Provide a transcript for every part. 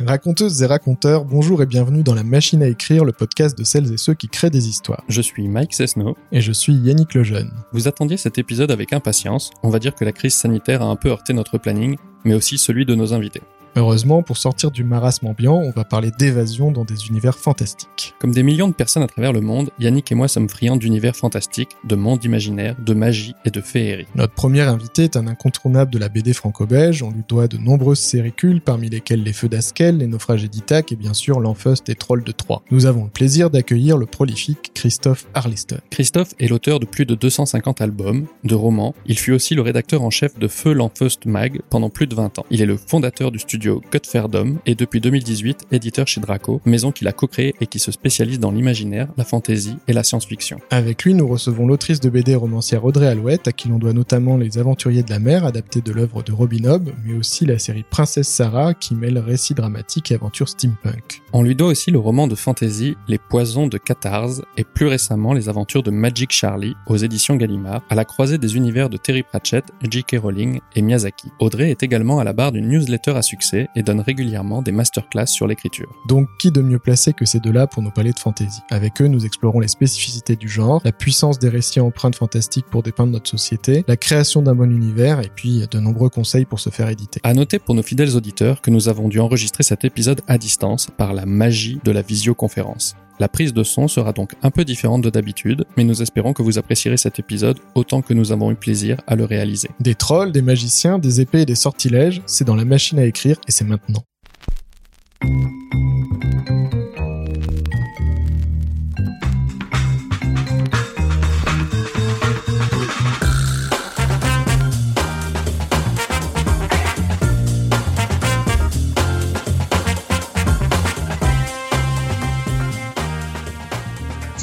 Raconteuses et raconteurs, bonjour et bienvenue dans la machine à écrire, le podcast de celles et ceux qui créent des histoires. Je suis Mike Cessno. Et je suis Yannick Lejeune. Vous attendiez cet épisode avec impatience. On va dire que la crise sanitaire a un peu heurté notre planning, mais aussi celui de nos invités. Heureusement, pour sortir du marasme ambiant, on va parler d'évasion dans des univers fantastiques. Comme des millions de personnes à travers le monde, Yannick et moi sommes friands d'univers fantastiques, de mondes imaginaires, de magie et de féerie. Notre premier invité est un incontournable de la BD franco-belge, on lui doit de nombreuses séricules, parmi lesquelles Les Feux d'Askel, Les Naufrages d'Ithac et bien sûr L'Enfeust et Trolls de Troyes. Nous avons le plaisir d'accueillir le prolifique Christophe Arliston. Christophe est l'auteur de plus de 250 albums, de romans, il fut aussi le rédacteur en chef de Feu l'Enfeust Mag pendant plus de 20 ans. Il est le fondateur du studio studio Godferdom et depuis 2018 éditeur chez Draco, maison qu'il a co-créée et qui se spécialise dans l'imaginaire, la fantasy et la science-fiction. Avec lui, nous recevons l'autrice de BD romancière Audrey Alouette, à qui l'on doit notamment Les Aventuriers de la mer, adapté de l'œuvre de Robin Hobb, mais aussi la série Princesse Sarah, qui mêle récits dramatiques et aventures steampunk. On lui doit aussi le roman de fantasy Les Poisons de Catarse et plus récemment les aventures de Magic Charlie aux éditions Gallimard, à la croisée des univers de Terry Pratchett, J.K. Rowling et Miyazaki. Audrey est également à la barre d'une newsletter à succès et donne régulièrement des masterclass sur l'écriture. Donc qui de mieux placé que ces deux-là pour nous parler de fantasy? Avec eux, nous explorons les spécificités du genre, la puissance des récits empreintes fantastiques pour dépeindre notre société, la création d'un bon univers et puis de nombreux conseils pour se faire éditer. À noter pour nos fidèles auditeurs que nous avons dû enregistrer cet épisode à distance par la magie de la visioconférence. La prise de son sera donc un peu différente de d'habitude, mais nous espérons que vous apprécierez cet épisode autant que nous avons eu plaisir à le réaliser. Des trolls, des magiciens, des épées et des sortilèges, c'est dans la machine à écrire et c'est maintenant.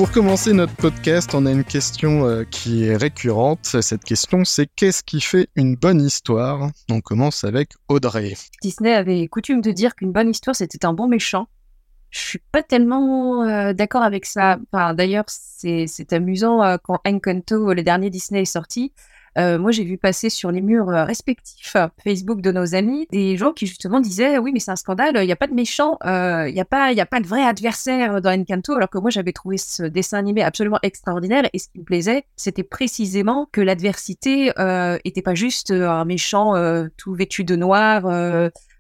Pour commencer notre podcast, on a une question euh, qui est récurrente. Cette question, c'est qu'est-ce qui fait une bonne histoire? On commence avec Audrey. Disney avait coutume de dire qu'une bonne histoire, c'était un bon méchant. Je suis pas tellement euh, d'accord avec ça. D'ailleurs, c'est amusant euh, quand Encanto, le dernier Disney, est sorti. Euh, moi, j'ai vu passer sur les murs euh, respectifs Facebook de nos amis des gens qui justement disaient oui, mais c'est un scandale, il n'y a pas de méchant, euh, il n'y a pas, il a pas de vrai adversaire dans Encanto, alors que moi j'avais trouvé ce dessin animé absolument extraordinaire et ce qui me plaisait, c'était précisément que l'adversité euh, était pas juste un méchant tout vêtu de noir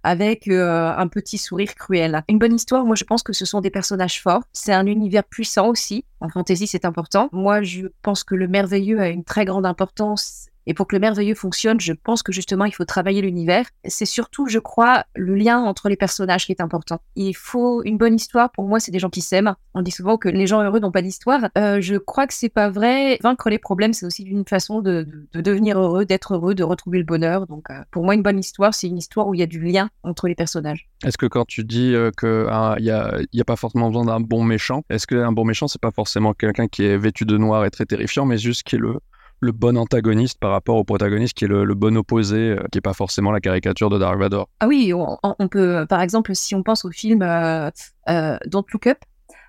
avec un petit sourire cruel. Une bonne histoire, moi je pense que ce sont des personnages forts. C'est un univers puissant aussi. En fantasy, c'est important. Moi, je pense que le merveilleux a une très grande importance et pour que le merveilleux fonctionne, je pense que justement, il faut travailler l'univers. C'est surtout, je crois, le lien entre les personnages qui est important. Il faut une bonne histoire. Pour moi, c'est des gens qui s'aiment. On dit souvent que les gens heureux n'ont pas d'histoire. Euh, je crois que c'est pas vrai. Vaincre les problèmes, c'est aussi une façon de, de, devenir heureux, d'être heureux, de retrouver le bonheur. Donc, euh, pour moi, une bonne histoire, c'est une histoire où il y a du lien entre les personnages. Est-ce que quand tu dis euh, qu'il n'y a, y a pas forcément besoin d'un bon méchant, est-ce qu'un bon méchant, c'est pas forcément quelqu'un qui est vêtu de noir et très terrifiant, mais juste qui est le le bon antagoniste par rapport au protagoniste qui est le, bon opposé, euh, qui est pas forcément la caricature de Dark Vador. Ah oui, on, peut, par exemple, si on pense au film euh, euh, Don't Look Up,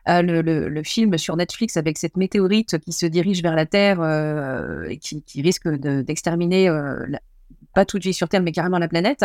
le, film sur Netflix avec cette météorite qui se dirige vers la Terre et qui, risque d'exterminer pas toute vie sur Terre, mais carrément la planète.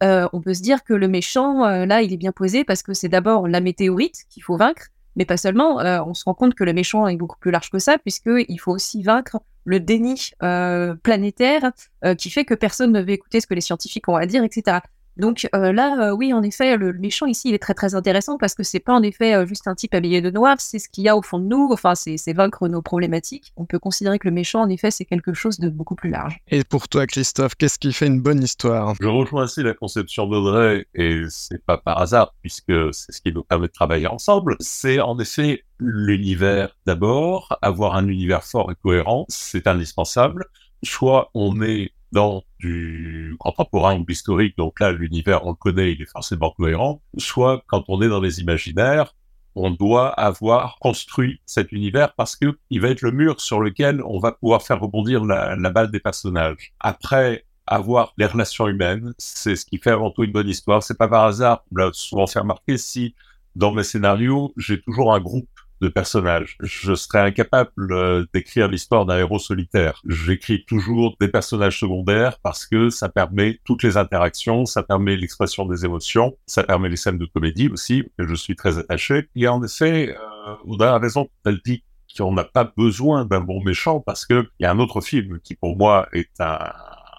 on peut se dire que le méchant, là, il est bien posé parce que c'est d'abord la météorite qu'il faut vaincre, mais pas seulement. on se rend compte que le méchant est beaucoup plus large que ça, puisqu'il faut aussi vaincre le déni euh, planétaire euh, qui fait que personne ne veut écouter ce que les scientifiques ont à dire, etc. Donc euh, là, oui, en effet, le, méchant ici, il est très très intéressant parce que c'est pas en effet juste un type habillé de noir, c'est ce qu'il y a au fond de nous, enfin, c'est vaincre nos problématiques. On peut considérer que le méchant, en effet, c'est quelque chose de beaucoup plus large. Et pour toi, Christophe, qu'est-ce qui fait une bonne histoire? Je rejoins ainsi la conception d'Audrey, et c'est pas par hasard, puisque c'est ce qui nous permet de travailler ensemble. C'est en effet l'univers d'abord, avoir un univers fort et cohérent, c'est indispensable. Soit on est dans du contemporain ou historique, donc là l'univers on le connaît, il est forcément cohérent, soit quand on est dans les imaginaires, on doit avoir construit cet univers parce que il va être le mur sur lequel on va pouvoir faire rebondir la, la balle des personnages. Après, avoir les relations humaines, c'est ce qui fait avant tout une bonne histoire. C'est pas par hasard, on l'a souvent fait remarquer, si dans mes scénarios, j'ai toujours un groupe de personnages. Je serais incapable euh, d'écrire l'histoire d'un héros solitaire. J'écris toujours des personnages secondaires parce que ça permet toutes les interactions, ça permet l'expression des émotions, ça permet les scènes de comédie aussi, que je suis très attaché. Et en effet, euh, a raison, elle dit qu'on n'a pas besoin d'un bon méchant parce que il y a un autre film qui pour moi est un,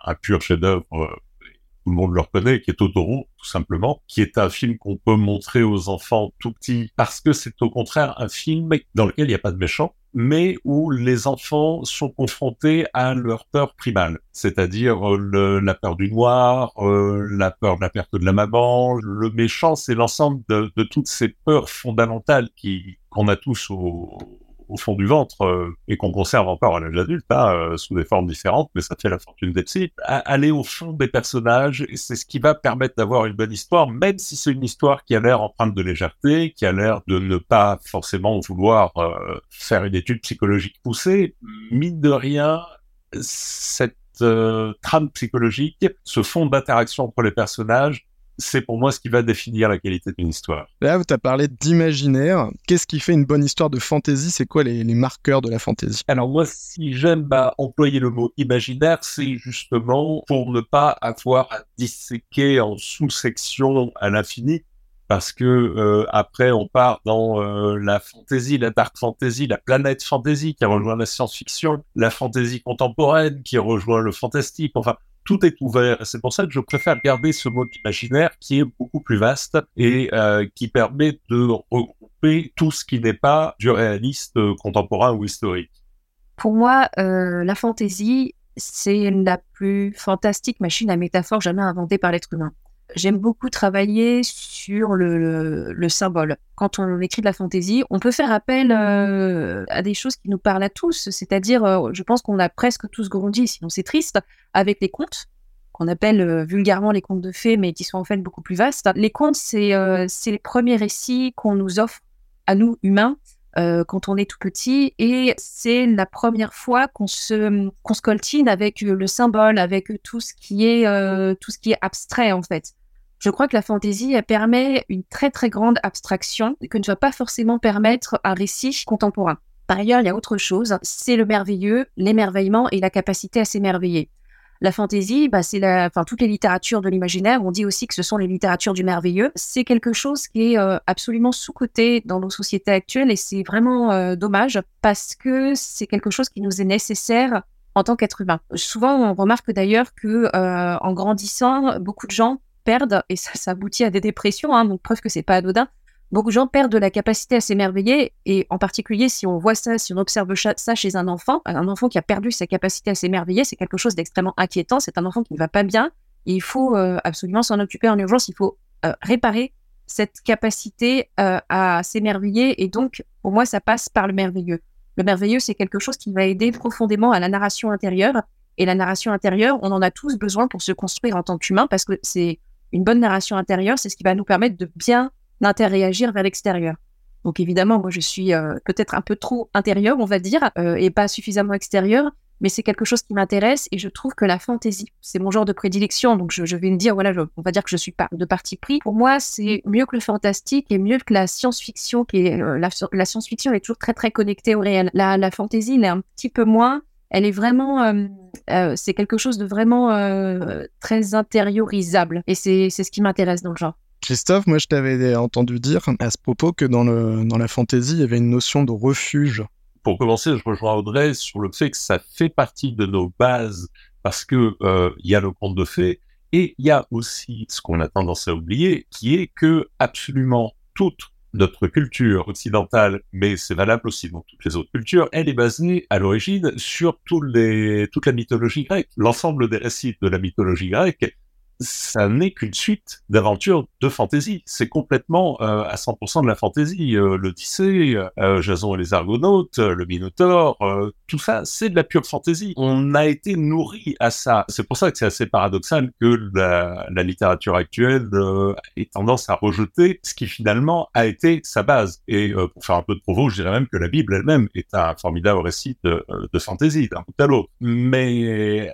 un pur chef-d'œuvre euh, tout le monde le reconnaît, qui est Totoro, tout simplement, qui est un film qu'on peut montrer aux enfants tout petits, parce que c'est au contraire un film dans lequel il n'y a pas de méchant, mais où les enfants sont confrontés à leur peur primale, c'est-à-dire euh, la peur du noir, euh, la peur de la perte de la maman. Le méchant, c'est l'ensemble de, toutes ces peurs fondamentales qu'on a tous au, au fond du ventre euh, et qu'on conserve encore à l'âge adulte, hein, euh, sous des formes différentes, mais ça fait la fortune des psy. Aller au fond des personnages, c'est ce qui va permettre d'avoir une bonne histoire, même si c'est une histoire qui a l'air empreinte de légèreté, qui a l'air de ne pas forcément vouloir euh, faire une étude psychologique poussée. Mine de rien, cette trame psychologique, ce fond d'interaction entre les personnages, c'est pour moi ce qui va définir la qualité d'une histoire. Là, tu as parlé d'imaginaire. Qu'est-ce qui fait une bonne histoire de fantasy? C'est quoi les, marqueurs de la fantasy? Alors moi, si j'aime bah, employer le mot imaginaire, c'est justement pour ne pas avoir à disséquer en sous-sections à l'infini. Parce que euh, après, on part dans euh, la fantasy, la dark fantasy, la planète fantasy qui rejoint la science-fiction, la fantasy contemporaine qui rejoint le fantastique. Enfin, tout est ouvert. C'est pour ça que je préfère garder ce mot imaginaire qui est beaucoup plus vaste et euh, qui permet de regrouper tout ce qui n'est pas du réaliste euh, contemporain ou historique. Pour moi, euh, la fantaisie, c'est la plus fantastique machine à métaphore jamais inventée par l'être humain j'aime beaucoup travailler sur le, symbole. Quand on écrit de la fantaisie, on peut faire appel euh, à des choses qui nous parlent à tous. C'est-à-dire, euh, je pense qu'on a presque tous grandi, sinon c'est triste, avec les contes qu'on appelle euh, vulgairement les contes de fées, mais qui sont en fait beaucoup plus vastes. Les contes, c'est les premiers récits qu'on nous offre à nous, humains, quand on est tout petit et c'est la première fois qu'on se qu'on se coltine avec le symbole, avec tout ce qui est tout ce qui est abstrait en fait. Je crois que la fantaisie permet une très très grande abstraction que ne va pas forcément permettre un récit contemporain. Par ailleurs, il y a autre chose, c'est le merveilleux, l'émerveillement et la capacité à s'émerveiller. La fantaisie, bah, c'est la, enfin, toutes les littératures de l'imaginaire. On dit aussi que ce sont les littératures du merveilleux. C'est quelque chose qui est euh, absolument sous-coté dans nos sociétés actuelles et c'est vraiment euh, dommage parce que c'est quelque chose qui nous est nécessaire en tant qu'être humain. Souvent, on remarque d'ailleurs que euh, en grandissant, beaucoup de gens perdent et ça, aboutit à des dépressions. Hein, donc preuve que c'est pas anodin beaucoup de gens perdent de la capacité à s'émerveiller, et en particulier si on voit ça, si on observe ça chez un enfant, un enfant qui a perdu sa capacité à s'émerveiller, c'est quelque chose d'extrêmement inquiétant, c'est un enfant qui ne va pas bien, il faut euh, absolument s'en occuper en urgence, il faut euh, réparer cette capacité euh, à s'émerveiller, et donc pour moi ça passe par le merveilleux. Le merveilleux, c'est quelque chose qui va aider profondément à la narration intérieure, et la narration intérieure, on en a tous besoin pour se construire en tant qu'humain, parce que c'est une bonne narration intérieure, c'est ce qui va nous permettre de bien d'interréagir vers l'extérieur. Donc évidemment, moi je suis euh, peut-être un peu trop intérieur, on va dire, euh, et pas suffisamment extérieur, mais c'est quelque chose qui m'intéresse et je trouve que la fantaisie, c'est mon genre de prédilection, donc je, vais me dire, voilà, on va dire que je suis pas de parti pris. Pour moi, c'est mieux que le fantastique et mieux que la science-fiction, qui est euh, la, science-fiction est toujours très très connectée au réel. La, la fantaisie, elle est un petit peu moins. Elle est vraiment, c'est quelque chose de vraiment très intériorisable et c'est ce qui m'intéresse dans le genre. Christophe, moi je t'avais entendu dire à ce propos que dans, le, dans la fantaisie, il y avait une notion de refuge. Pour commencer, je rejoins Audrey sur le fait que ça fait partie de nos bases parce que euh, il y a le conte de fées et il y a aussi ce qu'on a tendance à oublier, qui est que absolument toute notre culture occidentale, mais c'est valable aussi dans toutes les autres cultures, elle est basée à l'origine sur tous les, toute la mythologie grecque. L'ensemble des récits de la mythologie grecque ça n'est qu'une suite d'aventures de fantasy. C'est complètement euh, à 100% de la fantasy. Euh, L'Odyssée, euh, Jason et les Argonautes, euh, le Minotaure, tout ça, c'est de la pure fantasy. On a été nourri à ça. C'est pour ça que c'est assez paradoxal que la, la littérature actuelle ait tendance à rejeter ce qui finalement a été sa base. Et pour faire un peu de provo, je dirais même que la Bible elle-même est un formidable récit de, de fantasy d'un bout à l'autre. Mais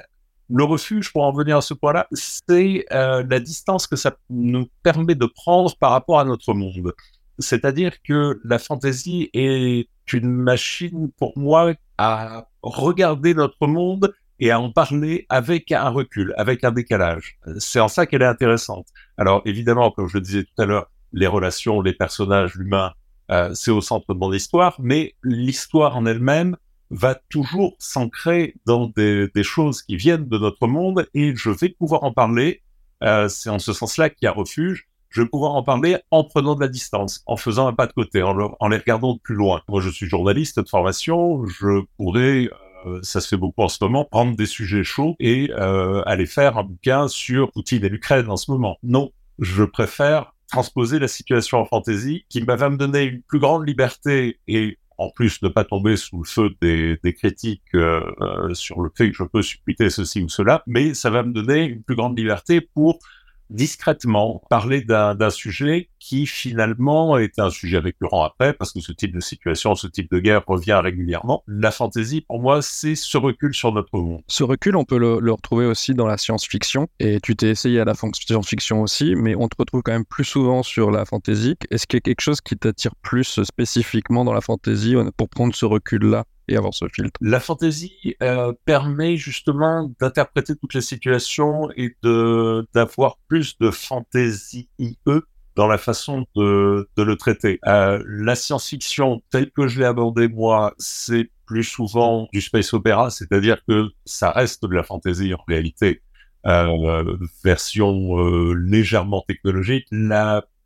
le refuge, pour en venir à ce point-là, c'est euh, la distance que ça nous permet de prendre par rapport à notre monde. C'est-à-dire que la fantaisie est une machine pour moi à regarder notre monde et à en parler avec un recul, avec un décalage. C'est en ça qu'elle est intéressante. Alors évidemment, comme je le disais tout à l'heure, les relations, les personnages, l'humain, euh, c'est au centre de mon histoire, mais l'histoire en elle-même va toujours s'ancrer dans des, choses qui viennent de notre monde et je vais pouvoir en parler. Euh, c'est en ce sens-là qu'il y a refuge. Je vais pouvoir en parler en prenant de la distance, en faisant un pas de côté, en, en les regardant de plus loin. Moi, je suis journaliste de formation, je pourrais euh, ça se fait beaucoup en ce moment, prendre des sujets chauds et euh, aller faire un bouquin sur Poutine et l'Ukraine en ce moment. Non, je préfère transposer la situation en fantaisie qui va me donner une plus grande liberté et en plus ne pas tomber sous le feu des, critiques euh, euh, sur le fait que je peux supputer ceci ou cela, mais ça va me donner une plus grande liberté pour discrètement parler d'un sujet qui finalement est un sujet récurrent après, parce que ce type de situation, ce type de guerre revient régulièrement. La fantaisie, pour moi, c'est ce recul sur notre monde. Ce recul, on peut le, retrouver aussi dans la science-fiction, et tu t'es essayé à la science-fiction aussi, mais on te retrouve quand même plus souvent sur la fantaisie. Est-ce qu'il y a quelque chose qui t'attire plus spécifiquement dans la fantaisie pour prendre ce recul-là? La fantaisie euh, permet justement d'interpréter toutes les situations et de d'avoir plus de fantaisie IE dans la façon de, de le traiter. Euh, la science-fiction, telle que je l'ai abordée moi, c'est plus souvent du space opéra, c'est-à-dire que ça reste de la fantaisie en réalité. Euh, version euh, légèrement technologique.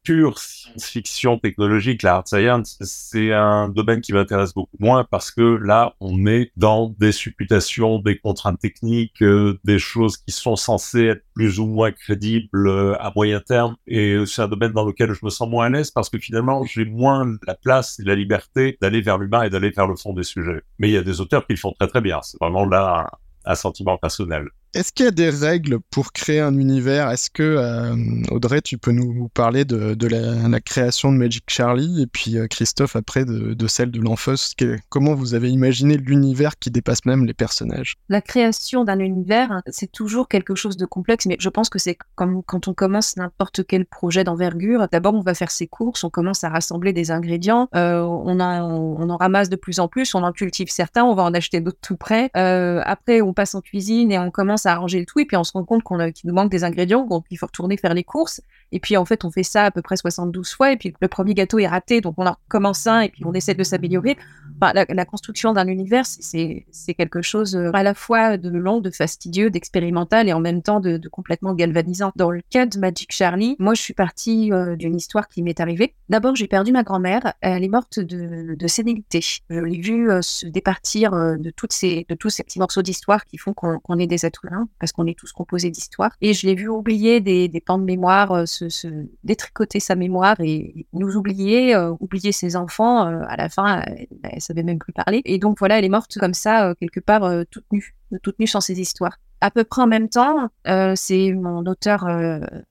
Pure science-fiction technologique, la hard science, c'est un domaine qui m'intéresse beaucoup moins parce que là, on est dans des supputations, des contraintes techniques, euh, des choses qui sont censées être plus ou moins crédibles euh, à moyen terme. Et c'est un domaine dans lequel je me sens moins à l'aise parce que finalement, j'ai moins la place et la liberté d'aller vers l'humain et d'aller vers le fond des sujets. Mais il y a des auteurs qui le font très très bien. C'est vraiment là un, un sentiment personnel. Est-ce qu'il y a des règles pour créer un univers? Est-ce que, euh, Audrey, tu peux nous parler de, la, création de Magic Charlie et puis euh, Christophe après de, celle de l'Enfos Comment vous avez imaginé l'univers qui dépasse même les personnages? La création d'un univers, c'est toujours quelque chose de complexe, mais je pense que c'est comme quand on commence n'importe quel projet d'envergure. D'abord, on va faire ses courses, on commence à rassembler des ingrédients, euh, on, on, en ramasse de plus en plus, on en cultive certains, on va en acheter d'autres tout près. Après, on passe en cuisine et on commence à arranger le tout et puis on se rend compte qu'on qu'il nous manque des ingrédients, donc il faut retourner faire les courses. Et puis en fait, on fait ça à peu près 72 fois et puis le premier gâteau est raté, donc on en recommence un et puis on essaie de s'améliorer. Enfin, la, construction d'un univers, c'est quelque chose euh, à la fois de long, de fastidieux, d'expérimental et en même temps de, complètement galvanisant. Dans le cas de Magic Charlie, moi je suis partie euh, d'une histoire qui m'est arrivée. D'abord, j'ai perdu ma grand-mère. Elle est morte de, de sénilité. Je l'ai vue euh, se départir de, toutes ces, de tous ces petits morceaux d'histoire qui font qu'on qu est des êtres humains, parce qu'on est tous composés d'histoire. Et je l'ai vue oublier des, pans de mémoire, se, détricoter sa mémoire et nous oublier, oublier ses enfants. à la fin, elle, elle savait même plus parler. Et donc voilà, elle est morte comme ça, euh, quelque part, euh, toute nue, toute nue sans ses histoires. À peu près en même temps, euh, c'est mon auteur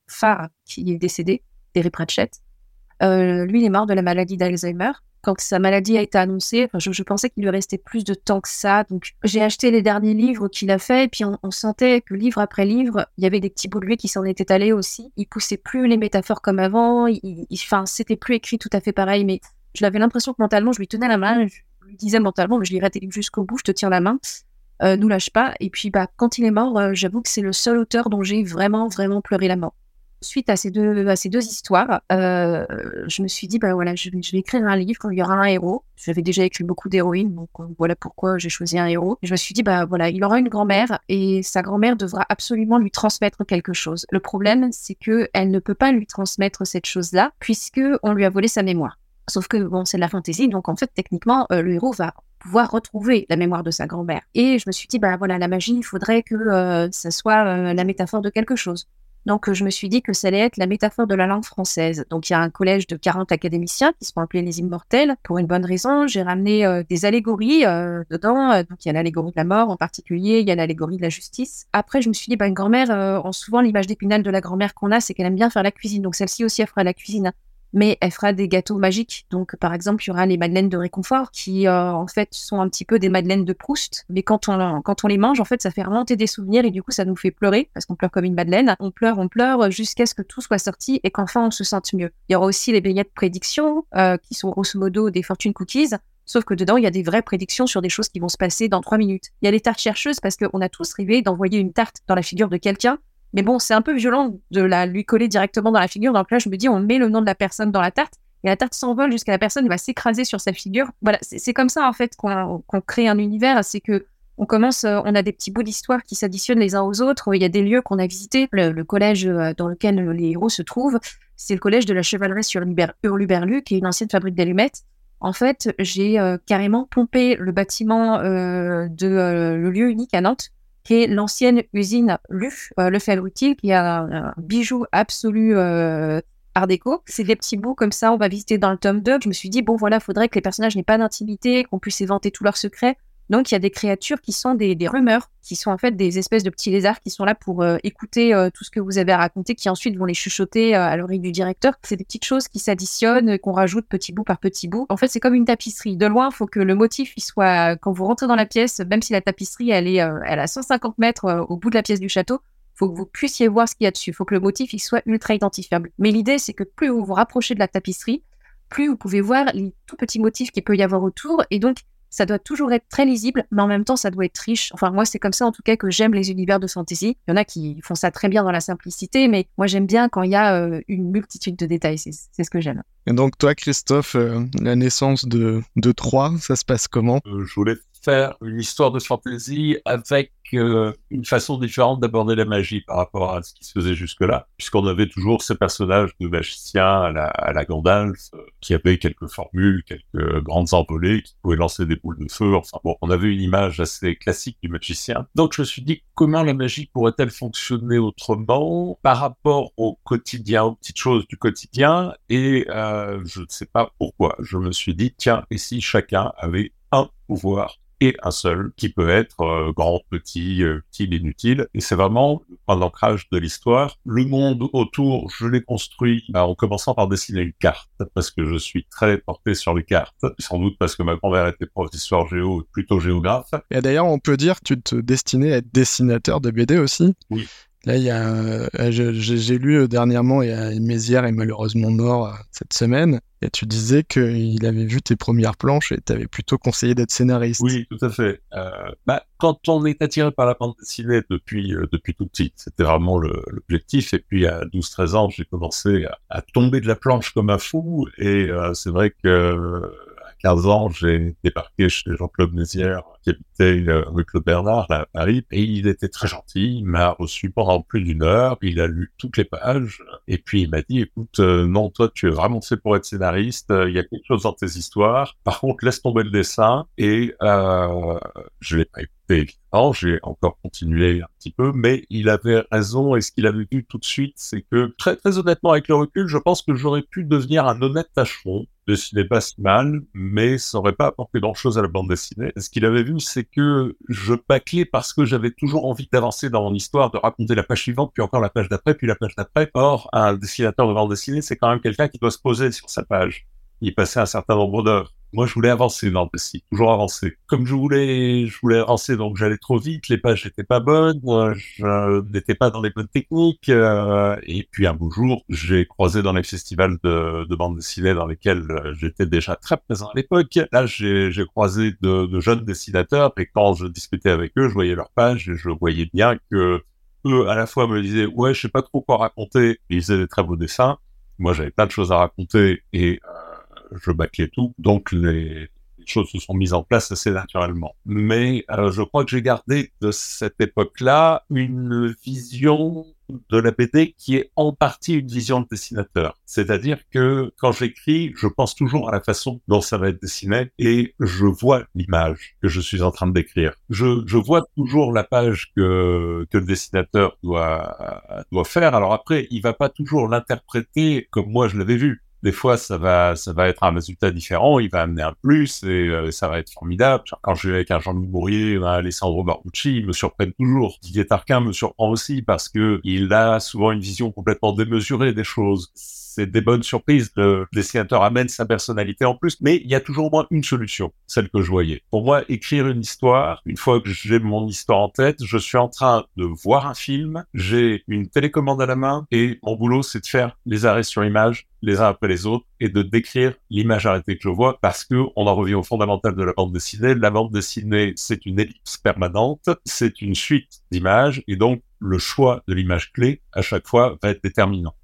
phare qui est décédé, Terry Pratchett. lui, il est mort de la maladie d'Alzheimer. Quand sa maladie a été annoncée, je, pensais qu'il lui restait plus de temps que ça. Donc, j'ai acheté les derniers livres qu'il a fait, et puis on, sentait que livre après livre, il y avait des petits bouts qui s'en étaient allés aussi. Il poussait plus les métaphores comme avant. Il, enfin, c'était plus écrit tout à fait pareil, mais je l'avais l'impression que mentalement, je lui tenais la main, je lui disais mentalement, mais je lirai tes livres jusqu'au bout, je te tiens la main, euh, nous lâche pas. Et puis, bah, quand il est mort, euh, j'avoue que c'est le seul auteur dont j'ai vraiment, vraiment pleuré la mort. Suite à ces deux, histoires, euh, je me suis dit, bah voilà, je, vais écrire un livre, il y aura un héros. J'avais déjà écrit beaucoup d'héroïnes, donc voilà pourquoi j'ai choisi un héros. Et je me suis dit, bah voilà, il aura une grand-mère et sa grand-mère devra absolument lui transmettre quelque chose. Le problème, c'est que elle ne peut pas lui transmettre cette chose-là, puisque on lui a volé sa mémoire. Sauf que bon, c'est de la fantaisie, donc en fait, techniquement, euh, le héros va pouvoir retrouver la mémoire de sa grand-mère. Et je me suis dit, bah voilà, la magie, il faudrait que euh, ça soit euh, la métaphore de quelque chose. Donc je me suis dit que ça allait être la métaphore de la langue française. Donc il y a un collège de 40 académiciens qui sont appelés les immortels. Pour une bonne raison, j'ai ramené euh, des allégories euh, dedans. Donc il y a l'allégorie de la mort en particulier, il y a l'allégorie de la justice. Après je me suis dit, bah, une grand-mère, euh, souvent l'image d'épinal de la grand-mère qu'on a, c'est qu'elle aime bien faire la cuisine. Donc celle-ci aussi elle fera la cuisine. Mais elle fera des gâteaux magiques. Donc, par exemple, il y aura les madeleines de réconfort qui, euh, en fait, sont un petit peu des madeleines de Proust. Mais quand on, quand on les mange, en fait, ça fait remonter des souvenirs et du coup, ça nous fait pleurer parce qu'on pleure comme une madeleine. On pleure, on pleure jusqu'à ce que tout soit sorti et qu'enfin on se sente mieux. Il y aura aussi les beignets de prédiction euh, qui sont grosso modo des fortune cookies. Sauf que dedans, il y a des vraies prédictions sur des choses qui vont se passer dans trois minutes. Il y a les tartes chercheuses parce qu'on a tous rêvé d'envoyer une tarte dans la figure de quelqu'un mais bon, c'est un peu violent de la lui coller directement dans la figure. Donc là, je me dis, on met le nom de la personne dans la tarte et la tarte s'envole jusqu'à la personne va s'écraser sur sa figure. Voilà, c'est comme ça en fait qu'on crée un univers. C'est que on commence, euh, on a des petits bouts d'histoire qui s'additionnent les uns aux autres. Il y a des lieux qu'on a visités. Le, collège euh, dans lequel les héros se trouvent, c'est le collège de la chevalerie sur Hurluberlu, qui est une ancienne fabrique d'allumettes. En fait, j'ai euh, carrément pompé le bâtiment de le lieu unique à Nantes qui est l'ancienne usine LU, euh, Le qui a un, bijou absolu euh, art déco. C'est des petits bouts comme ça, on va visiter dans le tome 2. Je me suis dit, bon voilà, faudrait que les personnages n'aient pas d'intimité, qu'on puisse éventer tous leurs secrets. Donc il y a des créatures qui sont des, rumeurs, qui sont en fait des espèces de petits lézards qui sont là pour euh, écouter euh, tout ce que vous avez à raconter, qui ensuite vont les chuchoter euh, à l'oreille du directeur. C'est des petites choses qui s'additionnent, qu'on rajoute petit bout par petit bout. En fait, c'est comme une tapisserie. De loin, il faut que le motif, il soit quand vous rentrez dans la pièce, même si la tapisserie elle est, elle a 150 mètres au bout de la pièce du château, faut que vous puissiez voir ce qu'il y a dessus. Il faut que le motif il soit ultra identifiable. Mais l'idée, c'est que plus vous vous rapprochez de la tapisserie, plus vous pouvez voir les tout petits motifs qu'il peut y avoir autour. Et donc, ça doit toujours être très lisible, mais en même temps, ça doit être riche. Enfin, moi, c'est comme ça, en tout cas, que j'aime les univers de fantasy. Il y en a qui font ça très bien dans la simplicité, mais moi, j'aime bien quand il y a euh, une multitude de détails. C'est ce que j'aime. Et donc, toi, Christophe, euh, la naissance de, de Troie, ça se passe comment? Euh, Je voulais faire une histoire de fantasy avec euh, une façon différente d'aborder la magie par rapport à ce qui se faisait jusque-là, puisqu'on avait toujours ces personnages de magiciens à la, à la Gandalf, euh, qui avaient quelques formules, quelques grandes envolées, qui pouvaient lancer des boules de feu. Enfin bon, on avait une image assez classique du magicien. Donc je me suis dit, comment la magie pourrait-elle fonctionner autrement par rapport au quotidien, aux petites choses du quotidien? Et euh, je ne sais pas pourquoi. Je me suis dit, tiens, et si chacun avait un pouvoir et un seul, qui peut être euh, grand, petit, euh, utile, inutile. Et c'est vraiment le point d'ancrage de l'histoire. Le monde autour, je l'ai construit bah, en commençant par dessiner une carte, parce que je suis très porté sur les cartes, sans doute parce que ma grand-mère était prof d'histoire géo, plutôt géographe. Et d'ailleurs, on peut dire que tu te destinais à être dessinateur de BD aussi Oui. Là, il y a, euh, j'ai lu dernièrement, il y a Mézières est malheureusement mort cette semaine. Et tu disais qu'il avait vu tes premières planches et t'avais plutôt conseillé d'être scénariste. Oui, tout à fait. Euh, bah, quand on est attiré par la bande dessinée depuis depuis tout petit, c'était vraiment l'objectif. Et puis à 12-13 ans, j'ai commencé à, à, tomber de la planche comme un fou. Et c'est vrai que 15 ans, j'ai débarqué chez Jean-Claude Mézières, qui habitait euh, rue Claude Bernard, là, à Paris, et il était très gentil. Il m'a reçu pendant plus d'une heure. Il a lu toutes les pages, et puis il m'a dit, écoute, euh, non, toi, tu es vraiment fait pour être scénariste. Euh, il y a quelque chose dans tes histoires. Par contre, laisse tomber le dessin. Et euh, je l'ai pas écouté, évidemment. J'ai encore continué un petit peu, mais il avait raison. Et ce qu'il avait vu tout de suite, c'est que très, très honnêtement, avec le recul, je pense que j'aurais pu devenir un honnête tâcheron dessinait pas si mal, mais ça n'aurait pas apporté grand-chose à la bande dessinée. Ce qu'il avait vu, c'est que je bâclais parce que j'avais toujours envie d'avancer dans mon histoire, de raconter la page suivante, puis encore la page d'après, puis la page d'après. Or, un dessinateur de bande dessinée, c'est quand même quelqu'un qui doit se poser sur sa page, y passer un certain nombre d'heures. Moi, je voulais avancer dans le récit, toujours avancer. Comme je voulais, je voulais avancer, donc j'allais trop vite, les pages n'étaient pas bonnes, je n'étais pas dans les bonnes techniques. Euh, et puis un beau jour, j'ai croisé dans les festivals de, de bande dessinée dans lesquels euh, j'étais déjà très présent à l'époque. Là, j'ai croisé de, de, jeunes dessinateurs, et quand je discutais avec eux, je voyais leurs pages et je voyais bien que eux, à la fois, me disaient ouais, je sais pas trop quoi raconter, ils faisaient des très beaux dessins. Moi, j'avais plein de choses à raconter et euh, je bâclais tout, donc les, choses se sont mises en place assez naturellement. Mais euh, je crois que j'ai gardé de cette époque-là une vision de la BD qui est en partie une vision de dessinateur. C'est-à-dire que quand j'écris, je pense toujours à la façon dont ça va être dessiné et je vois l'image que je suis en train de décrire. Je, vois toujours la page que, le dessinateur doit, doit faire. Alors après, il va pas toujours l'interpréter comme moi je l'avais vu Des fois, ça va, ça va être un résultat différent, il va amener un plus et euh, ça va être formidable. Quand je vais avec un Jean-Louis Bourrier, un Alessandro Barbucci, ils me surprennent toujours. Didier Tarquin me surprend aussi parce que il a souvent une vision complètement démesurée des choses c'est des bonnes surprises. Le dessinateur amène sa personnalité en plus, mais il y a toujours au moins une solution, celle que je voyais. Pour moi, écrire une histoire, une fois que j'ai mon histoire en tête, je suis en train de voir un film, j'ai une télécommande à la main et mon boulot, c'est de faire les arrêts sur image les uns après les autres et de décrire l'image arrêtée que je vois parce que on en revient au fondamental de la bande dessinée. La bande dessinée, c'est une ellipse permanente, c'est une suite d'images et donc le choix de l'image clé à chaque fois va être déterminant.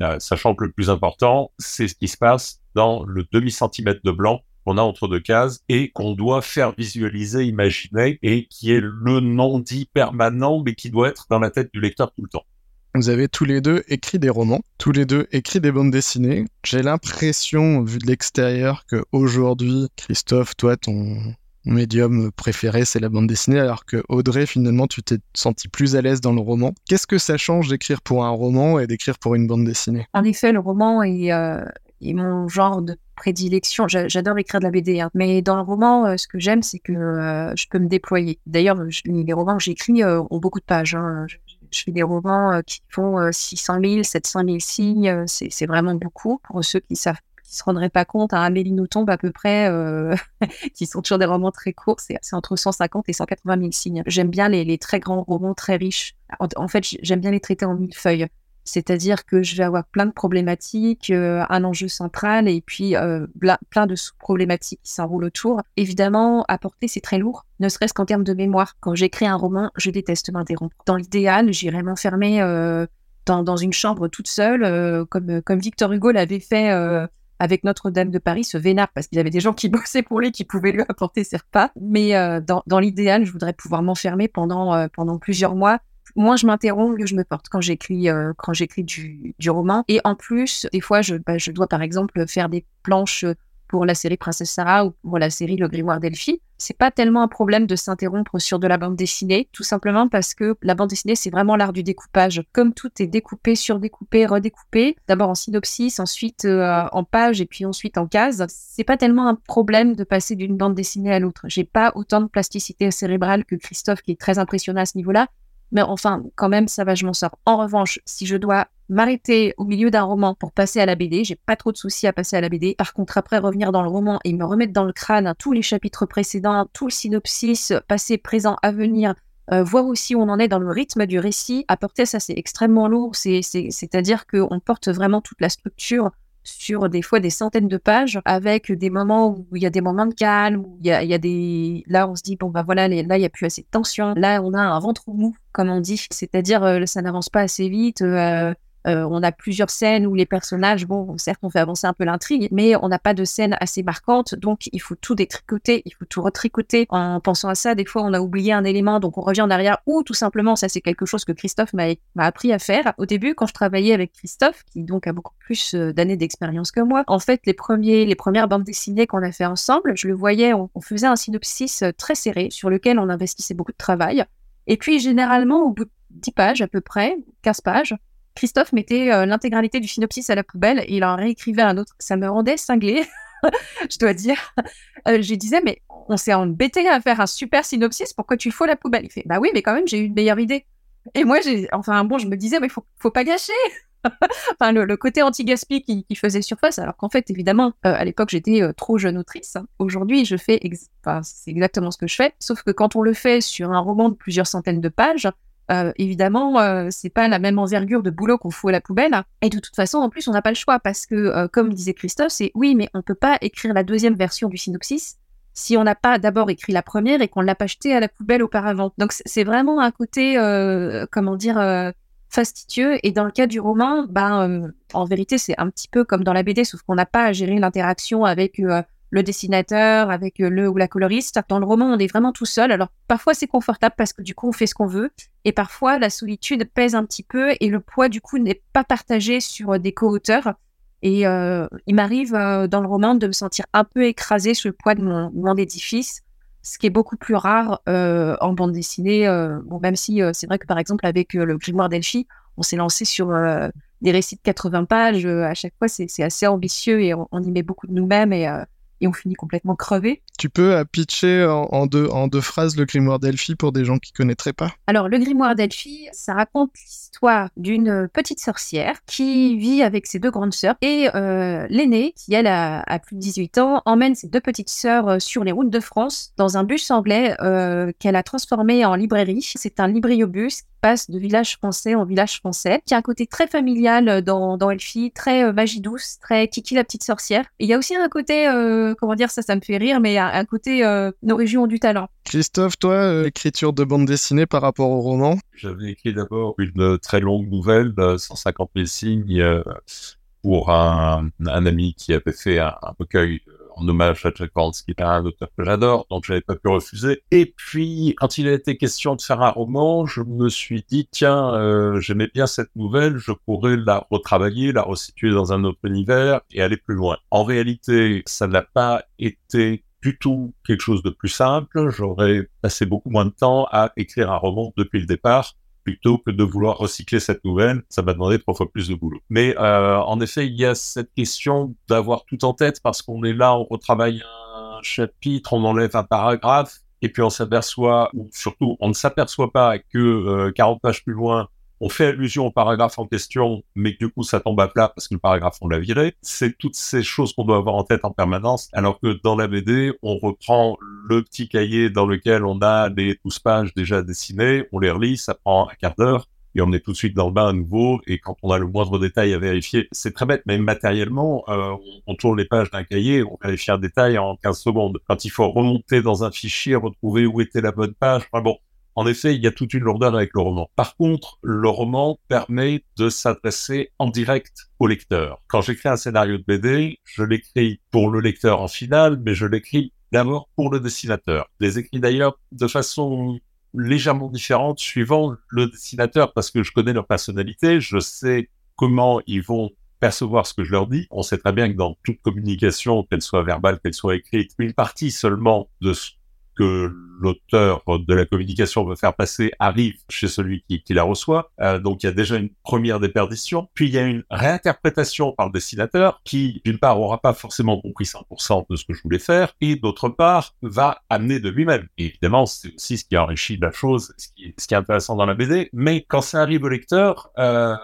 Euh, sachant que le plus important, c'est ce qui se passe dans le demi-centimètre de blanc qu'on a entre deux cases et qu'on doit faire visualiser, imaginer et qui est le non-dit permanent mais qui doit être dans la tête du lecteur tout le temps. Vous avez tous les deux écrit des romans, tous les deux écrit des bandes dessinées. J'ai l'impression, vu de l'extérieur, que aujourd'hui, Christophe, toi, ton, médium préféré, c'est la bande dessinée, alors que Audrey, finalement, tu t'es senti plus à l'aise dans le roman. Qu'est-ce que ça change d'écrire pour un roman et d'écrire pour une bande dessinée? En effet, le roman est, euh, mon genre de prédilection. J'adore écrire de la BD, hein. mais dans le roman, euh, ce que j'aime, c'est que euh, je peux me déployer. D'ailleurs, les romans que j'écris ont beaucoup de pages. Hein. Je, fais des romans qui font 600 000, 700 000 signes. C'est vraiment beaucoup. Pour ceux qui qui se rendraient pas compte, à Amélie Nothomb à peu près, euh, qui sont toujours des romans très courts, c'est entre 150 et 180 000 signes. J'aime bien les, très grands romans très riches. En, fait, j'aime bien les traiter en mille feuilles. C'est-à-dire que je vais avoir plein de problématiques, euh, un enjeu central et puis euh, plein de sous-problématiques qui s'enroulent autour. Évidemment, apporter, c'est très lourd, ne serait-ce qu'en termes de mémoire. Quand j'écris un roman, je déteste m'interrompre. Dans l'idéal, j'irais m'enfermer dans, dans, une chambre toute seule, comme, Victor Hugo l'avait fait avec Notre-Dame de Paris se vénère parce qu'il y avait des gens qui bossaient pour lui qui pouvaient lui apporter ses repas. Mais euh, dans, l'idéal, je voudrais pouvoir m'enfermer euh, pendant plusieurs mois. Moins je m'interromps, mieux je me porte quand j'écris euh, quand j'écris du, du roman. Et en plus, des fois, je, bah, je dois par exemple faire des planches pour la série Princesse Sarah ou pour la série Le Grimoire d'Elphie, c'est pas tellement un problème de s'interrompre sur de la bande dessinée, tout simplement parce que la bande dessinée, c'est vraiment l'art du découpage. Comme tout est découpé, surdécoupé, redécoupé, d'abord en synopsis, ensuite euh, en page et puis ensuite en case, c'est pas tellement un problème de passer d'une bande dessinée à l'autre. J'ai pas autant de plasticité cérébrale que Christophe qui est très impressionnant à ce niveau-là, mais enfin, quand même, ça va, je m'en sors. En revanche, si je dois m'arrêter au milieu d'un roman pour passer à la BD, j'ai pas trop de soucis à passer à la BD. Par contre, après, revenir dans le roman et me remettre dans le crâne tous les chapitres précédents, tout le synopsis, passé, présent, avenir, euh, voir aussi où on en est dans le rythme du récit. Apporter ça, c'est extrêmement lourd. C'est-à-dire qu'on porte vraiment toute la structure sur des fois des centaines de pages avec des moments où il y a des moments de calme, où il y a, des... Là, on se dit, bon, bah voilà, là, il n'y a plus assez de tension. Là, on a un ventre mou, comme on dit. C'est-à-dire, euh, ça n'avance pas assez vite. Euh, euh, on a plusieurs scènes où les personnages, bon, certes, on fait avancer un peu l'intrigue, mais on n'a pas de scène assez marquante, donc il faut tout détricoter, il faut tout retricoter. En pensant à ça, des fois, on a oublié un élément, donc on revient en arrière, ou tout simplement, ça c'est quelque chose que Christophe m'a appris à faire. Au début, quand je travaillais avec Christophe, qui donc a beaucoup plus euh, d'années d'expérience que moi, en fait, les premiers, les premières bandes dessinées qu'on a fait ensemble, je le voyais, on, on faisait un synopsis euh, très serré sur lequel on investissait beaucoup de travail. Et puis, généralement, au bout de 10 pages à peu près, 15 pages, Christophe mettait euh, l'intégralité du synopsis à la poubelle et il en réécrivait un autre. Ça me rendait cinglé, je dois dire. Euh, je disais, mais on s'est embêté à faire un super synopsis, pourquoi tu fous la poubelle? Il fait, bah oui, mais quand même, j'ai eu une meilleure idée. Et moi, j'ai, enfin bon, je me disais, mais faut, faut pas gâcher. enfin, le, côté anti-gaspi qui, faisait surface, alors qu'en fait, évidemment, euh, à l'époque, j'étais trop jeune autrice. Aujourd'hui, je fais, enfin, c'est exactement ce que je fais, sauf que quand on le fait sur un roman de plusieurs centaines de pages, euh, évidemment, euh, c'est pas la même envergure de boulot qu'on fout à la poubelle. Et de toute façon, en plus, on n'a pas le choix parce que, euh, comme disait Christophe, c'est oui, mais on peut pas écrire la deuxième version du synopsis si on n'a pas d'abord écrit la première et qu'on l'a pas jeté à la poubelle auparavant. Donc c'est vraiment un côté, comment dire, fastidieux. Et dans le cas du roman, ben, en vérité, c'est un petit peu comme dans la BD, sauf qu'on n'a pas à gérer l'interaction avec le dessinateur, avec euh, le ou la coloriste. Dans le roman, on est vraiment tout seul. Alors parfois c'est confortable parce que du coup on fait ce qu'on veut, et parfois la solitude pèse un petit peu et le poids du coup n'est pas partagé sur euh, des co-auteurs. Et euh, il m'arrive dans le roman de me sentir un peu écrasée sur le poids de mon, édifice, ce qui est beaucoup plus rare en bande dessinée. bon, même si c'est vrai que par exemple avec le grimoire d'Elfie, on s'est lancé sur des récits de 80 pages. à chaque fois, c'est assez ambitieux et on, on, y met beaucoup de nous-mêmes et et on finit complètement crevé. Tu peux euh, pitcher en, deux, en deux phrases le grimoire d'Elphi pour des gens qui connaîtraient pas? Alors, le grimoire d'Elphi, ça raconte l'histoire d'une petite sorcière qui vit avec ses deux grandes sœurs et euh, l'aînée, qui elle a, plus de 18 ans, emmène ses deux petites sœurs euh, sur les routes de France dans un bus anglais qu'elle a transformé en librairie. C'est un libriobus passe de village français en village français, qui a un côté très familial euh, dans, dans Elfie, très euh, magie douce, très Kiki la petite sorcière. il y a aussi un côté, euh, comment dire, ça, ça me fait rire, mais un, côté nos régions ont du talent. Christophe, toi, l'écriture de bande dessinée par rapport au roman? J'avais écrit d'abord une très longue nouvelle, 150 000 signes, pour un, un, ami qui avait fait un, un recueil en hommage à Jack Vance, qui est un auteur que j'adore, donc j'avais pas pu refuser. Et puis, quand il a été question de faire un roman, je me suis dit, tiens, euh, j'aimais bien cette nouvelle, je pourrais la retravailler, la resituer dans un autre univers et aller plus loin. En réalité, ça n'a pas été du tout quelque chose de plus simple. J'aurais passé beaucoup moins de temps à écrire un roman depuis le départ plutôt que de vouloir recycler cette nouvelle. Ça m'a demandé trois fois plus de boulot. Mais euh, en effet, il y a cette question d'avoir tout en tête parce qu'on est là, on retravaille un chapitre, on enlève un paragraphe, et puis on s'aperçoit, ou surtout, on ne s'aperçoit pas que euh, 40 pages plus loin, on fait allusion au paragraphe en question, mais du coup ça tombe à plat parce que le paragraphe on l'a viré. C'est toutes ces choses qu'on doit avoir en tête en permanence, alors que dans la BD, on reprend le petit cahier dans lequel on a les 12 pages déjà dessinées, on les relit, ça prend un quart d'heure, et on est tout de suite dans le bain à nouveau. Et quand on a le moindre détail à vérifier, c'est très bête, même matériellement, euh, on, tourne les pages d'un cahier, on vérifie un détail en 15 secondes. Quand il faut remonter dans un fichier, retrouver où était la bonne page, enfin bon, en effet, il y a toute une lourdeur avec le roman. Par contre, le roman permet de s'adresser en direct au lecteur. Quand j'écris un scénario de BD, je l'écris pour le lecteur en finale, mais je l'écris d'abord pour le dessinateur. Je les écris d'ailleurs de façon légèrement différente suivant le dessinateur parce que je connais leur personnalité, je sais comment ils vont percevoir ce que je leur dis. On sait très bien que dans toute communication, qu'elle soit verbale, qu'elle soit écrite, une partie seulement de ce que l'auteur de la communication veut faire passer arrive chez celui qui, la reçoit. Euh, donc il y a déjà une première déperdition. Puis il y a une réinterprétation par le dessinateur qui, d'une part, aura pas forcément compris 100% de ce que je voulais faire, et d'autre part, va amener de lui-même. évidemment, c'est aussi ce qui enrichit la chose, ce qui, est, intéressant dans la BD. Mais quand ça arrive au lecteur, euh,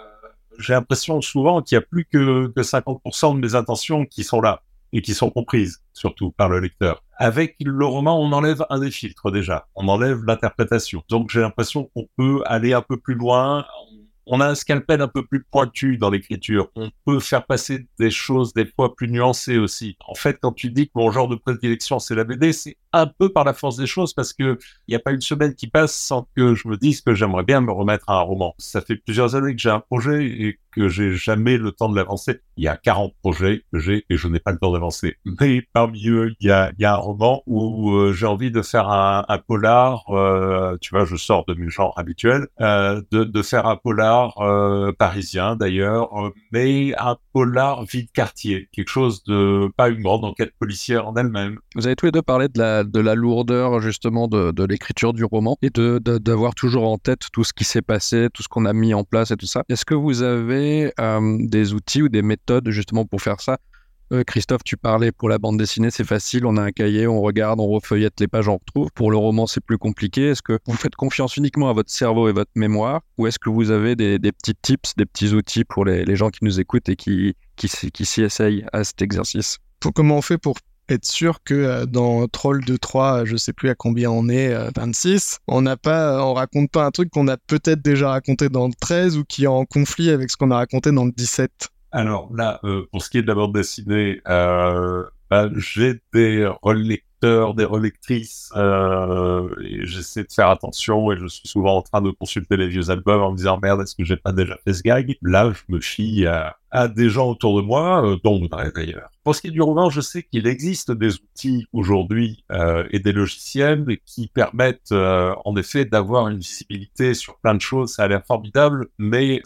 j'ai l'impression souvent qu'il y a plus que 50% de mes intentions qui sont là et qui sont comprises surtout par le lecteur. Avec le roman, on enlève un des filtres déjà, on enlève l'interprétation. Donc j'ai l'impression qu'on peut aller un peu plus loin, on a un scalpel un peu plus pointu dans l'écriture. On peut faire passer des choses des fois plus nuancées aussi. En fait, quand tu dis que mon genre de prédilection c'est la BD, c'est un peu par la force des choses parce que il n'y a pas une semaine qui passe sans que je me dise que j'aimerais bien me remettre à un roman. Ça fait plusieurs années que j'ai un projet et que j'ai jamais le temps de l'avancer. Il y a 40 projets que j'ai et je n'ai pas le temps d'avancer. Mais parmi eux, il y a, y a un roman où euh, j'ai envie de faire un, un polar. Euh, tu vois, je sors de mes genres habituels, euh, de, de, faire un polar parisien d'ailleurs, mais un polar vide quartier, quelque chose de pas une grande enquête policière en elle-même. Vous avez tous les deux parlé de la de la lourdeur justement de, de l'écriture du roman et de d'avoir toujours en tête tout ce qui s'est passé, tout ce qu'on a mis en place et tout ça. Est-ce que vous avez euh, des outils ou des méthodes justement pour faire ça? Euh, Christophe, tu parlais pour la bande dessinée, c'est facile, on a un cahier, on regarde, on refeuillette les pages, on retrouve. Pour le roman, c'est plus compliqué. Est-ce que vous faites confiance uniquement à votre cerveau et votre mémoire ou est-ce que vous avez des, petits tips, des petits outils pour les, les gens qui nous écoutent et qui, qui, qui s'y essayent à cet exercice? Comment on fait pour être sûr que euh, dans Troll 2 3, je sais plus à combien on est, 26, euh, on n'a pas, on raconte pas un truc qu'on a peut-être déjà raconté dans le 13 ou qui est en conflit avec ce qu'on a raconté dans le 17. Alors là, euh, pour ce qui est de la bande dessinée, bah, j'ai des des relectrices, et j'essaie de faire attention et je suis souvent en train de consulter les vieux albums en me disant merde, est-ce que j'ai pas déjà fait ce gag? Là, je me fie à, des gens autour de moi, euh, dont d'ailleurs. Pour ce qui est du roman, je sais qu'il existe des outils aujourd'hui euh, et des logiciels qui permettent euh, en effet d'avoir une visibilité sur plein de choses. Ça a l'air formidable, mais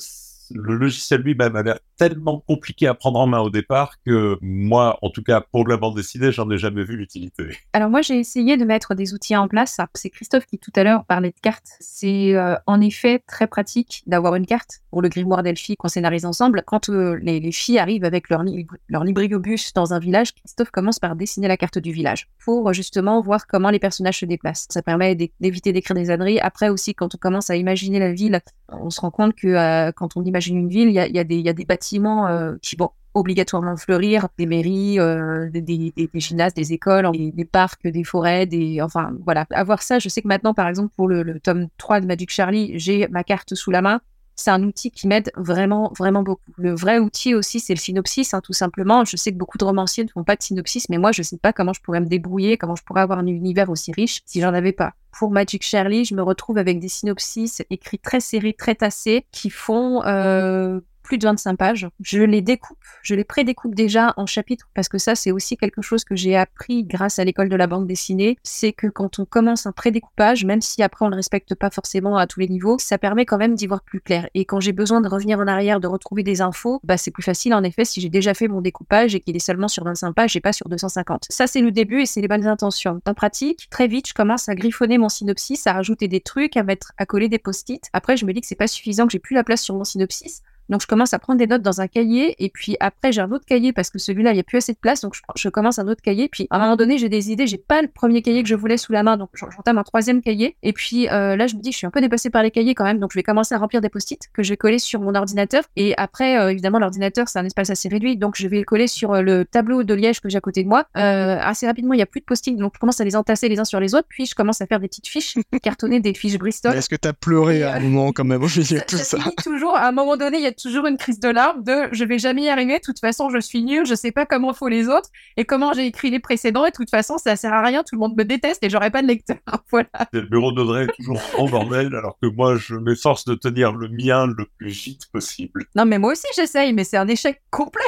le logiciel lui-même a l'air tellement compliqué à prendre en main au départ que moi, en tout cas pour la bande dessinée, j'en ai jamais vu l'utilité. Alors moi, j'ai essayé de mettre des outils en place. C'est Christophe qui tout à l'heure parlait de cartes. C'est euh, en effet très pratique d'avoir une carte pour le grimoire d'Elfie qu'on scénarise ensemble. Quand euh, les, filles arrivent avec leur, leur libriobus dans un village, Christophe commence par dessiner la carte du village pour justement voir comment les personnages se déplacent. Ça permet d'éviter d'écrire des âneries. Après aussi, quand on commence à imaginer la ville, on se rend compte que euh, quand on imagine une ville, il y a, des bâtiments euh, qui vont obligatoirement fleurir, des mairies, euh, des, des, des, gymnases, des écoles, des, parcs, des forêts, des enfin voilà. Avoir ça, je sais que maintenant, par exemple, pour le, le tome 3 de Magic Charlie, j'ai ma carte sous la main c'est un outil qui m'aide vraiment, vraiment beaucoup. Le vrai outil aussi, c'est le synopsis, hein, tout simplement. Je sais que beaucoup de romanciers ne font pas de synopsis, mais moi, je ne sais pas comment je pourrais me débrouiller, comment je pourrais avoir un univers aussi riche si j'en avais pas. Pour Magic Shirley, je me retrouve avec des synopsis écrits très serrés, très tassés, qui font euh, plus de 25 pages. Je les découpe, je les prédécoupe déjà en chapitres parce que ça, c'est aussi quelque chose que j'ai appris grâce à l'école de la bande dessinée. C'est que quand on commence un prédécoupage, même si après on le respecte pas forcément à tous les niveaux, ça permet quand même d'y voir plus clair. Et quand j'ai besoin de revenir en arrière, de retrouver des infos, bah c'est plus facile en effet si j'ai déjà fait mon découpage et qu'il est seulement sur 25 pages et pas sur 250. Ça, c'est le début et c'est les bonnes intentions. En pratique, très vite, je commence à griffonner mon synopsis, à rajouter des trucs, à mettre, à coller des post-it. Après, je me dis que c'est pas suffisant, que j'ai plus la place sur mon synopsis. Donc, je commence à prendre des notes dans un cahier. Et puis après, j'ai un autre cahier parce que celui-là, il n'y a plus assez de place. Donc, je, commence un autre cahier. Puis à un moment donné, j'ai des idées. J'ai pas le premier cahier que je voulais sous la main. Donc, j'entame un troisième cahier. Et puis euh, là, je me dis, je suis un peu dépassée par les cahiers quand même. Donc, je vais commencer à remplir des post-it que je vais coller sur mon ordinateur. Et après, euh, évidemment, l'ordinateur, c'est un espace assez réduit. Donc, je vais le coller sur euh, le tableau de liège que j'ai à côté de moi. assez rapidement, il n'y a plus de post-it. Donc, je commence à les entasser les uns sur les autres. Puis, je commence à faire des petites fiches, cartonner des fiches Bristol. Est-ce que tu as pleuré à un moment quand même? Au milieu de tout ça, Toujours, à un moment donné, il y a toujours une crise de de je vais jamais y arriver, de toute façon je suis nul, je sais pas comment faut les autres et comment j'ai écrit les précédents et de toute façon ça sert à rien, tout le monde me déteste et j'aurai pas de lecteur. voilà. Le bureau d'Audrey est toujours en bordel alors que moi je m'efforce de tenir le mien le plus vite possible. Non mais moi aussi j'essaye mais c'est un échec complet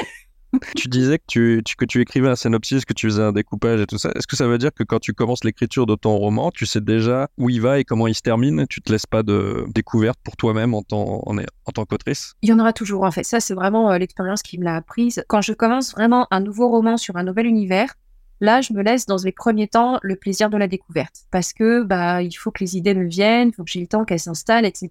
tu disais que tu, que tu écrivais un synopsis, que tu faisais un découpage et tout ça. Est-ce que ça veut dire que quand tu commences l'écriture de ton roman, tu sais déjà où il va et comment il se termine Tu te laisses pas de découverte pour toi-même en tant, en, tant qu'autrice? Il y en aura toujours en fait. Ça, c'est vraiment euh, l'expérience qui me l'a apprise. Quand je commence vraiment un nouveau roman sur un nouvel univers, Là, je me laisse dans les premiers temps le plaisir de la découverte parce que bah il faut que les idées me viennent, il faut que j'ai le temps qu'elles s'installent, etc.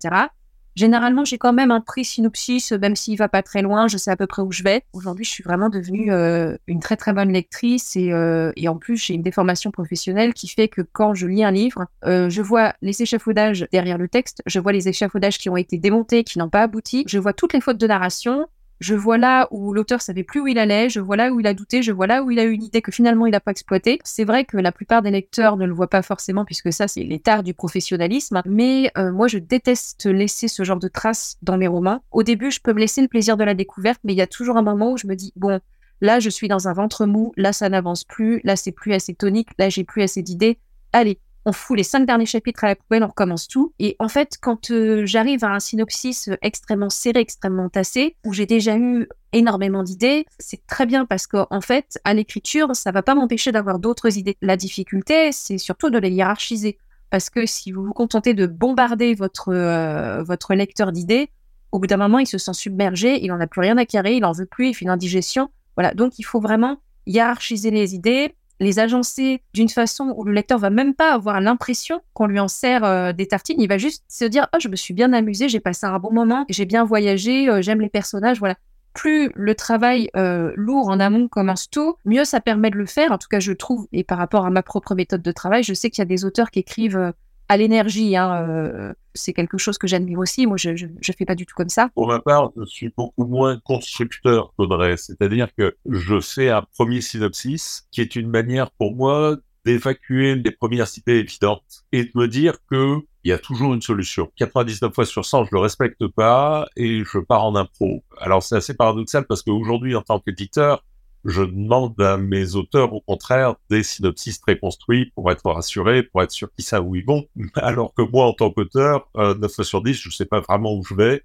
Généralement, j'ai quand même un prix synopsis, même s'il va pas très loin, je sais à peu près où je vais. Aujourd'hui, je suis vraiment devenue euh, une très très bonne lectrice et, euh, et en plus, j'ai une déformation professionnelle qui fait que quand je lis un livre, euh, je vois les échafaudages derrière le texte, je vois les échafaudages qui ont été démontés, qui n'ont pas abouti, je vois toutes les fautes de narration, je vois là où l'auteur savait plus où il allait, je vois là où il a douté, je vois là où il a eu une idée que finalement il n'a pas exploitée. C'est vrai que la plupart des lecteurs ne le voient pas forcément puisque ça c'est l'état du professionnalisme, mais euh, moi je déteste laisser ce genre de traces dans mes romans. Au début, je peux me laisser le plaisir de la découverte, mais il y a toujours un moment où je me dis bon, là je suis dans un ventre mou, là ça n'avance plus, là c'est plus assez tonique, là j'ai plus assez d'idées. Allez, on fout les cinq derniers chapitres à la poubelle, on recommence tout. Et en fait, quand euh, j'arrive à un synopsis extrêmement serré, extrêmement tassé, où j'ai déjà eu énormément d'idées, c'est très bien parce qu'en fait, à l'écriture, ça va pas m'empêcher d'avoir d'autres idées. La difficulté, c'est surtout de les hiérarchiser. Parce que si vous vous contentez de bombarder votre, euh, votre lecteur d'idées, au bout d'un moment, il se sent submergé, il n'en a plus rien à carrer, il en veut plus, il fait une indigestion. Voilà, donc il faut vraiment hiérarchiser les idées, les agencer d'une façon où le lecteur va même pas avoir l'impression qu'on lui en sert euh, des tartines. Il va juste se dire oh je me suis bien amusé, j'ai passé un bon moment, j'ai bien voyagé, euh, j'aime les personnages, voilà. Plus le travail euh, lourd en amont commence tôt, mieux ça permet de le faire. En tout cas, je trouve, et par rapport à ma propre méthode de travail, je sais qu'il y a des auteurs qui écrivent à l'énergie. Hein, euh, c'est quelque chose que j'admire aussi. Moi, je ne fais pas du tout comme ça. Pour ma part, je suis beaucoup moins constructeur qu'Audrey. C'est-à-dire que je fais un premier synopsis qui est une manière pour moi d'évacuer les premières idées évidentes et de me dire que il y a toujours une solution. 99 fois sur 100, je le respecte pas et je pars en impro. Alors c'est assez paradoxal parce qu'aujourd'hui, en tant qu'éditeur, je demande à mes auteurs, au contraire, des synopsis très construits pour être rassurés, pour être sûr qu'ils savent où ils vont. Alors que moi, en tant qu'auteur, euh, 9 fois sur 10, je ne sais pas vraiment où je vais.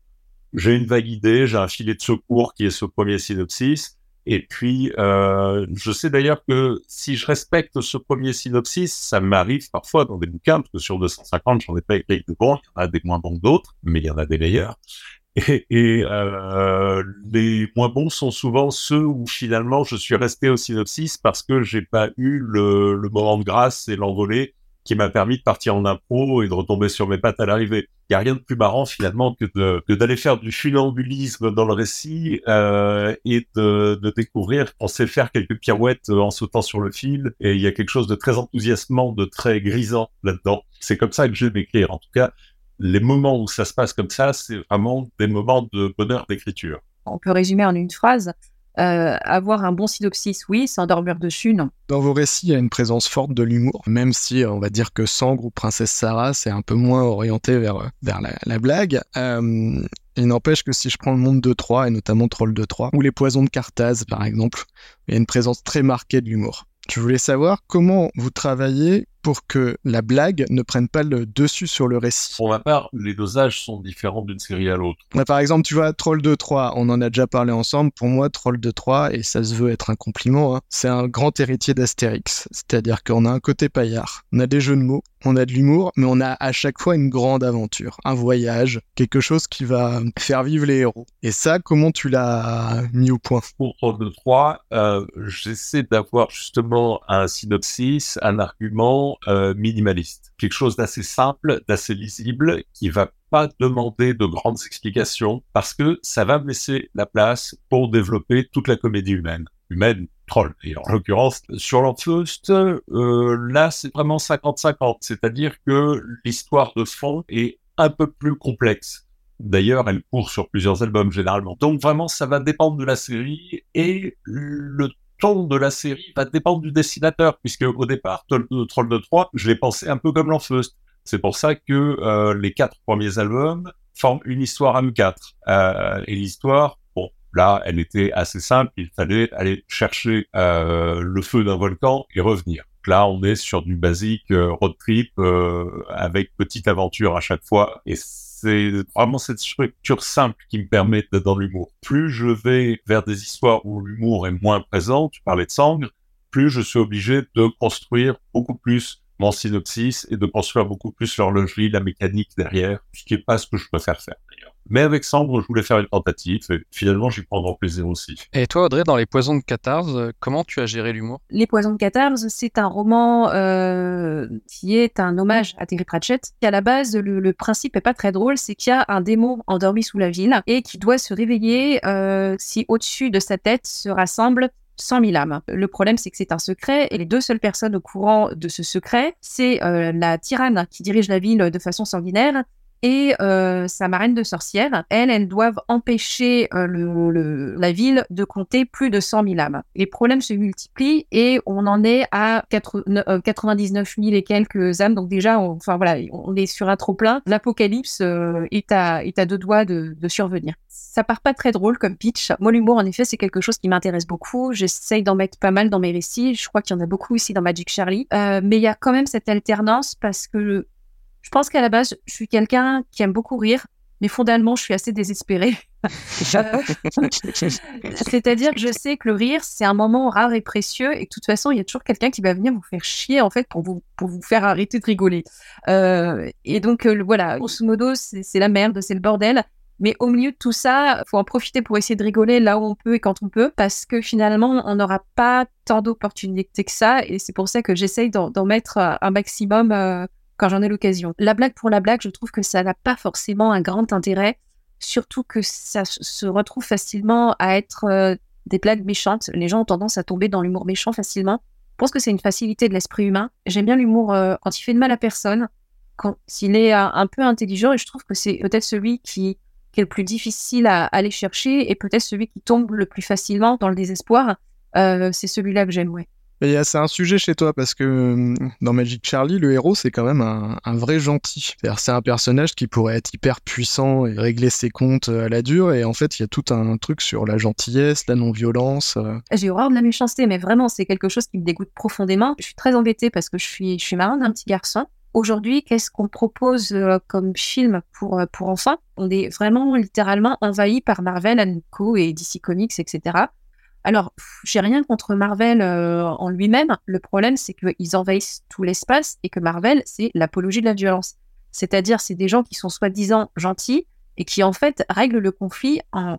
J'ai une vague idée, j'ai un filet de secours qui est ce premier synopsis. Et puis, euh, je sais d'ailleurs que si je respecte ce premier synopsis, ça m'arrive parfois dans des bouquins, parce que sur 250, j'en ai pas écrit de bons, il y en a des moins bons que d'autres, mais il y en a des meilleurs Et, euh, les moins bons sont souvent ceux où finalement je suis resté au synopsis parce que j'ai pas eu le, le moment de grâce et l'envolée qui m'a permis de partir en impro et de retomber sur mes pattes à l'arrivée. Il n'y a rien de plus marrant finalement que d'aller faire du funambulisme dans le récit euh, et de, de découvrir qu'on sait faire quelques pirouettes en sautant sur le fil. Et il y a quelque chose de très enthousiasmant, de très grisant là-dedans. C'est comme ça que j'aime écrire. En tout cas, les moments où ça se passe comme ça, c'est vraiment des moments de bonheur d'écriture. On peut résumer en une phrase. Euh, avoir un bon synopsis, oui. S'endormir dessus, non. Dans vos récits, il y a une présence forte de l'humour, même si on va dire que Sangre ou Princesse Sarah, c'est un peu moins orienté vers, vers la, la blague. Euh, il n'empêche que si je prends le monde de Troie, et notamment Troll de Troie, ou les poisons de Carthage, par exemple, il y a une présence très marquée de l'humour. Je voulais savoir comment vous travaillez pour que la blague ne prenne pas le dessus sur le récit. Pour ma part, les dosages sont différents d'une série à l'autre. Ouais, par exemple, tu vois, Troll de 3, on en a déjà parlé ensemble. Pour moi, Troll de 3, et ça se veut être un compliment, hein, c'est un grand héritier d'Astérix. C'est-à-dire qu'on a un côté paillard, on a des jeux de mots, on a de l'humour, mais on a à chaque fois une grande aventure, un voyage, quelque chose qui va faire vivre les héros. Et ça, comment tu l'as mis au point? Pour Troll de 3, euh, j'essaie d'avoir justement un synopsis, un argument euh, minimaliste. Quelque chose d'assez simple, d'assez lisible, qui va pas demander de grandes explications, parce que ça va me laisser la place pour développer toute la comédie humaine. Humaine, troll. Et en l'occurrence, sur l'Enfeust, euh, là, c'est vraiment 50-50. C'est-à-dire que l'histoire de fond est un peu plus complexe. D'ailleurs, elle court sur plusieurs albums généralement. Donc vraiment, ça va dépendre de la série et le ton de la série va dépendre du dessinateur, puisque au départ, Troll de, Troll de 3, je l'ai pensé un peu comme l'Enfeust. C'est pour ça que euh, les quatre premiers albums forment une histoire à nous quatre. Euh, et l'histoire, bon, là, elle était assez simple. Il fallait aller chercher euh, le feu d'un volcan et revenir. Là, on est sur du basique euh, road trip euh, avec petite aventure à chaque fois. C'est vraiment cette structure simple qui me permet d'être dans l'humour. Plus je vais vers des histoires où l'humour est moins présent, tu parlais de Sangre, plus je suis obligé de construire beaucoup plus mon synopsis et de construire beaucoup plus l'horlogerie, la mécanique derrière, ce qui est pas ce que je préfère faire d'ailleurs. Mais avec Sandre, je voulais faire une tentative et finalement j'y prends grand plaisir aussi. Et toi, Audrey, dans Les Poisons de Catarse, euh, comment tu as géré l'humour? Les Poisons de Catarse, c'est un roman euh, qui est un hommage à Terry Pratchett. Et à la base, le, le principe est pas très drôle, c'est qu'il y a un démon endormi sous la ville et qui doit se réveiller euh, si au-dessus de sa tête se rassemblent 100 000 âmes. Le problème, c'est que c'est un secret et les deux seules personnes au courant de ce secret, c'est euh, la tyranne qui dirige la ville de façon sanguinaire et euh, sa marraine de sorcière. Elles, elles doivent empêcher euh, le, le- la ville de compter plus de 100 000 âmes. Les problèmes se multiplient et on en est à 4 euh, 99 000 et quelques âmes. Donc déjà, on, enfin voilà, on est sur un trop plein. L'apocalypse euh, est, à, est à deux doigts de, de survenir. Ça part pas très drôle comme pitch. Moi, l'humour, en effet, c'est quelque chose qui m'intéresse beaucoup. J'essaye d'en mettre pas mal dans mes récits. Je crois qu'il y en a beaucoup aussi dans Magic Charlie. Euh, mais il y a quand même cette alternance parce que je pense qu'à la base, je suis quelqu'un qui aime beaucoup rire, mais fondamentalement, je suis assez désespérée. Euh, C'est-à-dire que je sais que le rire, c'est un moment rare et précieux, et de toute façon, il y a toujours quelqu'un qui va venir vous faire chier, en fait, pour vous, pour vous faire arrêter de rigoler. Euh, et donc, euh, voilà, grosso modo, c'est la merde, c'est le bordel. Mais au milieu de tout ça, faut en profiter pour essayer de rigoler là où on peut et quand on peut, parce que finalement, on n'aura pas tant d'opportunités que ça, et c'est pour ça que j'essaye d'en mettre euh, un maximum quand j'en ai l'occasion. La blague pour la blague, je trouve que ça n'a pas forcément un grand intérêt, surtout que ça se retrouve facilement à être euh, des blagues méchantes. Les gens ont tendance à tomber dans l'humour méchant facilement. Je pense que c'est une facilité de l'esprit humain. J'aime bien l'humour euh, quand il fait de mal à personne, quand il est euh, un peu intelligent, et je trouve que c'est peut-être celui qui, est le plus difficile à aller chercher, et peut-être celui qui tombe le plus facilement dans le désespoir. C'est celui-là que j'aime, ouais. C'est un sujet chez toi parce que euh, dans Magic Charlie, le héros, c'est quand même un, vrai gentil. C'est un personnage qui pourrait être hyper puissant et régler ses comptes euh, à la dure. Et en fait, il y a tout un truc sur la gentillesse, la non-violence. euh. J'ai horreur de la méchanceté, mais vraiment, c'est quelque chose qui me dégoûte profondément. Je suis très embêtée parce que je suis, je suis marraine d'un petit garçon. Aujourd'hui, qu'est-ce qu'on propose euh, comme film pour, pour enfants? On est vraiment littéralement envahi par Marvel, Co et DC Comics, etc. Alors, j'ai rien contre Marvel euh, en lui-même. Le problème, c'est qu'ils envahissent tout l'espace et que Marvel, c'est l'apologie de la violence. C'est-à-dire, c'est des gens qui sont soi-disant gentils, et qui en fait règle le conflit en,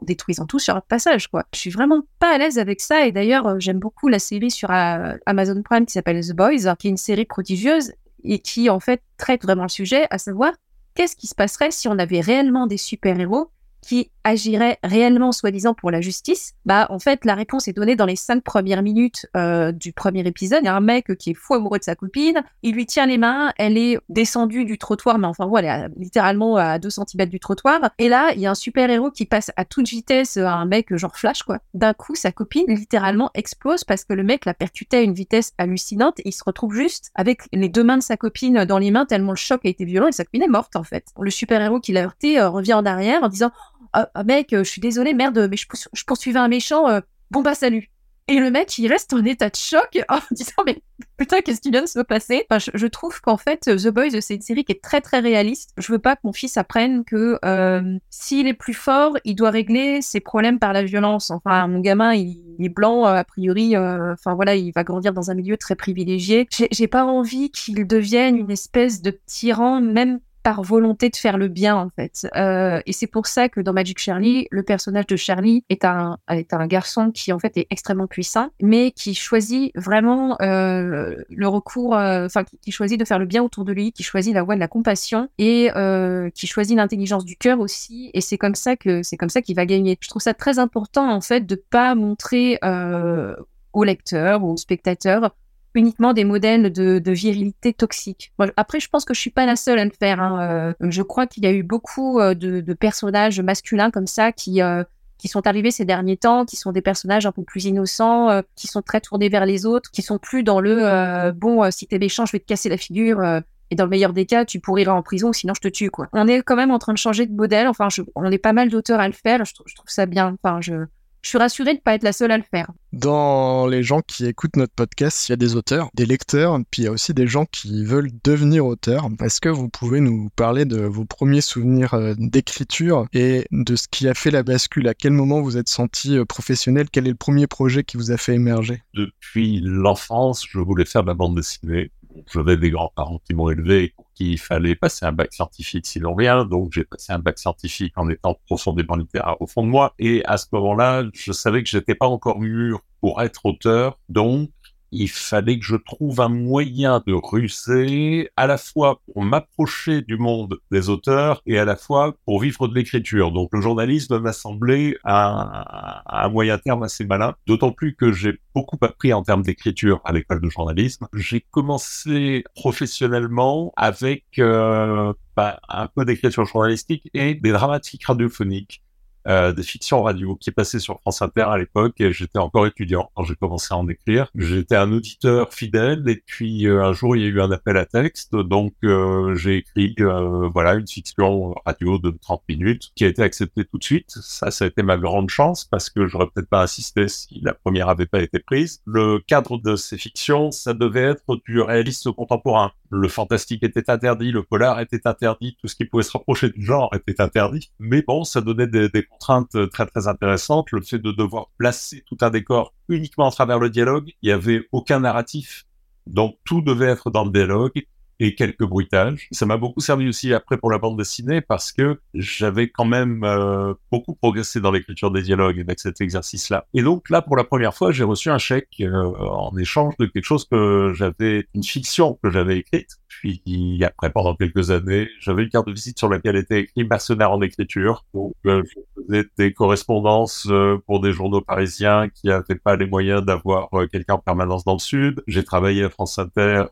détruisant tout sur un passage. Quoi. Je suis vraiment pas à l'aise avec ça et d'ailleurs euh, j'aime beaucoup la série sur euh, Amazon Prime qui s'appelle The Boys, qui est une série prodigieuse et qui en fait traite vraiment le sujet, à savoir qu'est-ce qui se passerait si on avait réellement des super-héros qui agirait réellement soi-disant pour la justice, bah en fait la réponse est donnée dans les cinq premières minutes euh, du premier épisode. Il y a un mec qui est fou amoureux de sa copine, il lui tient les mains, elle est descendue du trottoir, mais enfin voilà, elle est littéralement à 2 cm du trottoir. Et là, il y a un super héros qui passe à toute vitesse à un mec genre flash quoi. D'un coup, sa copine littéralement explose parce que le mec la percutait à une vitesse hallucinante il se retrouve juste avec les deux mains de sa copine dans les mains tellement le choc a été violent et sa copine est morte en fait. Le super héros qui l'a heurté euh, revient en arrière en disant ah, ah, mec, euh, je suis désolé, merde, mais je, poursuivais un méchant, euh, bon bah salut. Et le mec, il reste en état de choc en disant mais putain, qu'est-ce qui vient de se passer? Je, trouve qu'en fait, The Boys, c'est une série qui est très très réaliste. Je veux pas que mon fils apprenne que euh, s'il est plus fort, il doit régler ses problèmes par la violence. Enfin, mon gamin, il, est blanc, a priori, enfin voilà, il va grandir dans un milieu très privilégié. J'ai pas envie qu'il devienne une espèce de tyran, même par volonté de faire le bien en fait. Euh, et c'est pour ça que dans Magic Charlie, le personnage de Charlie est un est un garçon qui en fait est extrêmement puissant, mais qui choisit vraiment euh, le recours, euh, enfin qui, choisit de faire le bien autour de lui, qui choisit la voie de la compassion et euh, qui choisit l'intelligence du cœur aussi. Et c'est comme ça que c'est comme ça qu'il va gagner. Je trouve ça très important en fait de pas montrer euh, au lecteur ou au spectateur uniquement des modèles de, de virilité toxique. après, je pense que je suis pas la seule à le faire. Hein. Euh, je crois qu'il y a eu beaucoup euh, de, de, personnages masculins comme ça qui euh, qui sont arrivés ces derniers temps, qui sont des personnages un peu plus innocents, qui sont très tournés vers les autres, qui sont plus dans le bon si t'es méchant, je vais te casser la figure. et dans le meilleur des cas, tu pourrais en prison, sinon je te tue, quoi. On est quand même en train de changer de modèle. Enfin, je, on est pas mal d'auteurs à le faire. Je, je trouve ça bien. Enfin, je, je suis rassurée de ne pas être la seule à le faire. Dans les gens qui écoutent notre podcast, il y a des auteurs, des lecteurs, puis il y a aussi des gens qui veulent devenir auteurs. Est-ce que vous pouvez nous parler de vos premiers souvenirs euh, d'écriture et de ce qui a fait la bascule? À quel moment vous êtes senti euh, professionnel? Quel est le premier projet qui vous a fait émerger? Depuis l'enfance, je voulais faire de la bande dessinée. J'avais des grands-parents qui m'ont élevé qu'il fallait passer un bac scientifique sinon rien. Donc j'ai passé un bac scientifique en étant profondément littéraire au fond de moi. Et à ce moment-là, je savais que j'étais pas encore mûr pour être auteur. Donc il fallait que je trouve un moyen de ruser à la fois pour m'approcher du monde des auteurs et à la fois pour vivre de l'écriture. Donc le journalisme m'a semblé un, un, moyen terme assez malin, d'autant plus que j'ai beaucoup appris en termes d'écriture à l'école de journalisme. J'ai commencé professionnellement avec euh, bah, un peu d'écriture journalistique et des dramatiques radiophoniques euh, des fictions radio qui est passé sur France Inter à l'époque et j'étais encore étudiant quand j'ai commencé à en écrire. J'étais un auditeur fidèle et puis euh, un jour il y a eu un appel à texte donc euh, j'ai écrit euh, voilà une fiction radio de 30 minutes qui a été acceptée tout de suite. Ça ça a été ma grande chance parce que j'aurais peut-être pas insisté si la première avait pas été prise. Le cadre de ces fictions ça devait être du réaliste contemporain le fantastique était interdit, le polar était interdit, tout ce qui pouvait se rapprocher du genre était interdit. Mais bon, ça donnait des, contraintes très très intéressantes. Le fait de devoir placer tout un décor uniquement à travers le dialogue, il n'y avait aucun narratif. Donc tout devait être dans le dialogue et quelques bruitages. Ça m'a beaucoup servi aussi après pour la bande dessinée parce que j'avais quand même euh, beaucoup progressé dans l'écriture des dialogues avec cet exercice-là. Et donc là, pour la première fois, j'ai reçu un chèque euh, en échange de quelque chose que j'avais, une fiction que j'avais écrite. Puis après, pendant quelques années, j'avais une carte de visite sur laquelle était écrit mercenaire en écriture. Donc euh, je faisais des correspondances pour des journaux parisiens qui n'avaient pas les moyens d'avoir quelqu'un en permanence dans le sud. J'ai travaillé à France Inter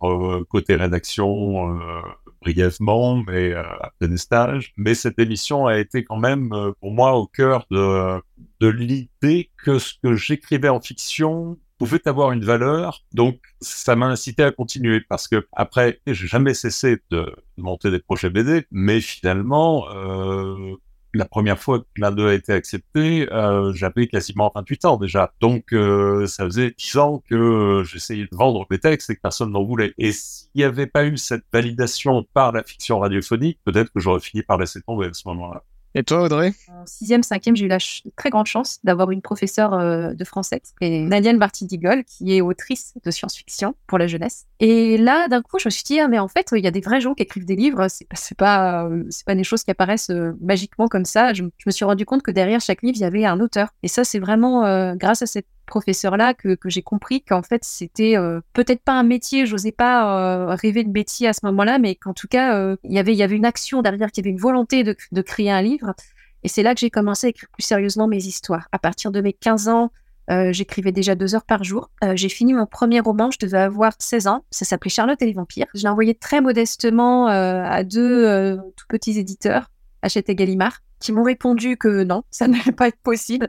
côté rédaction euh, brièvement, mais euh, après des stages. Mais cette émission a été quand même euh, pour moi au cœur de l'idée que ce que j'écrivais en fiction pouvait avoir une valeur. Donc, ça m'a incité à continuer parce que après, j'ai jamais cessé de monter des projets BD, mais finalement, euh, la première fois que l'un d'eux a été accepté, euh, j'avais quasiment 28 ans déjà. Donc, euh, ça faisait 10 ans que j'essayais de vendre mes textes et que personne n'en voulait. Et s'il n'y avait pas eu cette validation par la fiction radiophonique, peut-être que j'aurais fini par laisser tomber à ce moment-là. Et toi, Audrey? En sixième, cinquième, j'ai eu la très grande chance d'avoir une professeure euh, de français, et Nadiane Barty-Digol, qui est autrice de science-fiction pour la jeunesse. Et là, d'un coup, je me suis dit, ah, mais en fait, il y a des vrais gens qui écrivent des livres. C'est pas, euh, pas des choses qui apparaissent euh, magiquement comme ça. Je, me suis rendu compte que derrière chaque livre, il y avait un auteur. Et ça, c'est vraiment grâce à cette professeur-là que, que j'ai compris qu'en fait, c'était peut-être pas un métier. J'osais pas rêver de métier à ce moment-là, mais qu'en tout cas, il y avait, il y avait une action derrière, qu'il y avait une volonté de, de créer un livre et c'est là que j'ai commencé à écrire plus sérieusement mes histoires. À partir de mes 15 ans, euh, j'écrivais déjà deux heures par jour. Euh, j'ai fini mon premier roman, je devais avoir 16 ans. Ça s'appelait Charlotte et les vampires. Je l'ai envoyé très modestement euh, à deux tout petits éditeurs, Hachette et Gallimard qui m'ont répondu que non, ça n'allait pas être possible.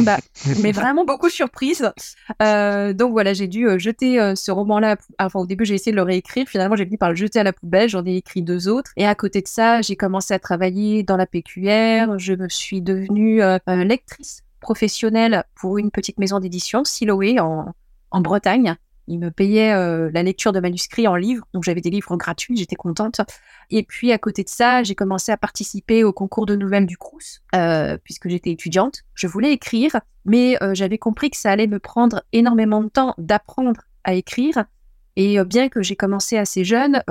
bah, mais vraiment beaucoup surprise. Euh, donc voilà, j'ai dû euh, jeter euh, ce roman-là. Enfin, au début, j'ai essayé de le réécrire. Finalement, j'ai fini par le jeter à la poubelle. J'en ai écrit deux autres. Et à côté de ça, j'ai commencé à travailler dans la PQR. Je me suis devenue lectrice professionnelle pour une petite maison d'édition, Siloé, en, en Bretagne. Il me payait euh, la lecture de manuscrits en livres, donc j'avais des livres gratuits, j'étais contente. Et puis à côté de ça, j'ai commencé à participer au concours de nouvelles du Crous, euh, puisque j'étais étudiante. Je voulais écrire, mais euh, j'avais compris que ça allait me prendre énormément de temps d'apprendre à écrire. Et bien que j'ai commencé assez jeune,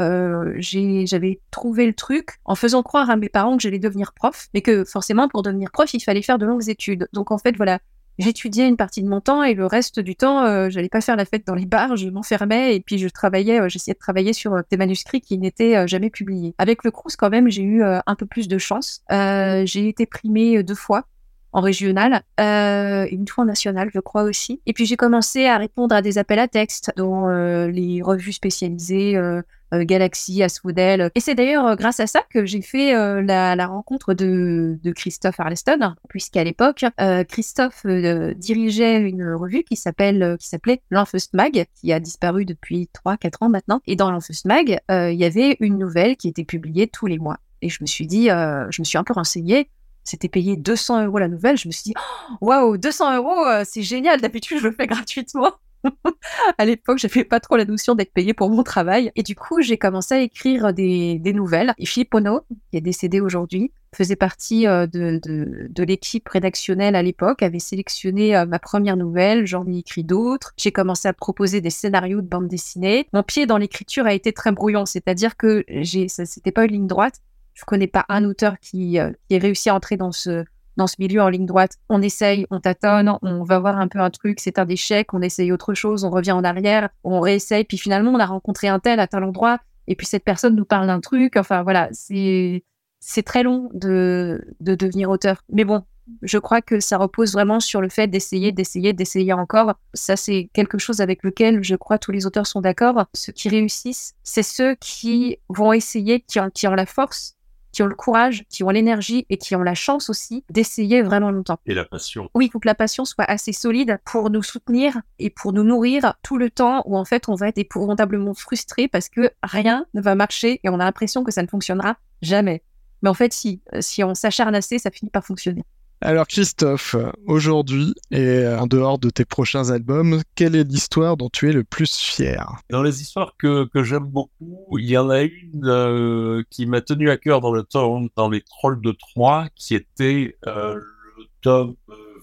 j'avais trouvé le truc en faisant croire à mes parents que j'allais devenir prof, mais que forcément pour devenir prof, il fallait faire de longues études. Donc en fait, voilà, j'étudiais une partie de mon temps et le reste du temps, euh, j'allais pas faire la fête dans les bars, je m'enfermais et puis je travaillais, euh, j'essayais de travailler sur euh, des manuscrits qui n'étaient euh, jamais publiés. Avec le Crous, quand même, j'ai eu un peu plus de chance. j'ai été primée deux fois en régional, une fois en national, je crois aussi. Et puis j'ai commencé à répondre à des appels à texte dans les revues spécialisées euh, Galaxy, Asphodel. Et c'est d'ailleurs euh, grâce à ça que j'ai fait euh, la, rencontre de, Christophe Arleston, puisqu'à l'époque, Christophe dirigeait une revue qui s'appelle qui s'appelait l'Enfeust Mag, qui a disparu depuis 3-4 ans maintenant. Et dans l'Enfeust Mag, il y avait une nouvelle qui était publiée tous les mois. Et je me suis dit, je me suis un peu renseignée c'était payé 200 euros la nouvelle. Je me suis dit, oh, waouh, 200 euros, c'est génial. D'habitude, je le fais gratuitement. à l'époque, j'avais pas trop la notion d'être payé pour mon travail. Et du coup, j'ai commencé à écrire des, nouvelles. Et Philippe Ono, qui est décédé aujourd'hui, faisait partie euh, de, l'équipe rédactionnelle à l'époque, avait sélectionné euh, ma première nouvelle, j'en ai écrit d'autres. J'ai commencé à proposer des scénarios de bande dessinée. Mon pied dans l'écriture a été très brouillon, c'est-à-dire que j'ai, c'était pas une ligne droite. Je connais pas un auteur qui, euh, qui ait réussi à entrer dans ce, dans ce milieu en ligne droite. On essaye, on tâtonne, on va voir un peu un truc, c'est un échec, on essaye autre chose, on revient en arrière, on réessaye, puis finalement on a rencontré un tel à tel endroit, et puis cette personne nous parle d'un truc. Enfin voilà, c'est c'est très long de, de devenir auteur. Mais bon, je crois que ça repose vraiment sur le fait d'essayer, d'essayer, d'essayer encore. Ça, c'est quelque chose avec lequel je crois tous les auteurs sont d'accord. Ceux qui réussissent, c'est ceux qui vont essayer, qui ont, qui ont la force qui ont le courage, qui ont l'énergie et qui ont la chance aussi d'essayer vraiment longtemps. Et la passion. Oui, il faut que la passion soit assez solide pour nous soutenir et pour nous nourrir tout le temps où en fait on va être épouvantablement frustré parce que rien ne va marcher et on a l'impression que ça ne fonctionnera jamais. Mais en fait, si, si on s'acharne assez, ça finit par fonctionner. Alors Christophe, aujourd'hui et en dehors de tes prochains albums, quelle est l'histoire dont tu es le plus fier? Dans les histoires que, que j'aime beaucoup, il y en a une euh, qui m'a tenu à cœur dans le temps, dans les Trolls de Troyes, qui était euh, le tome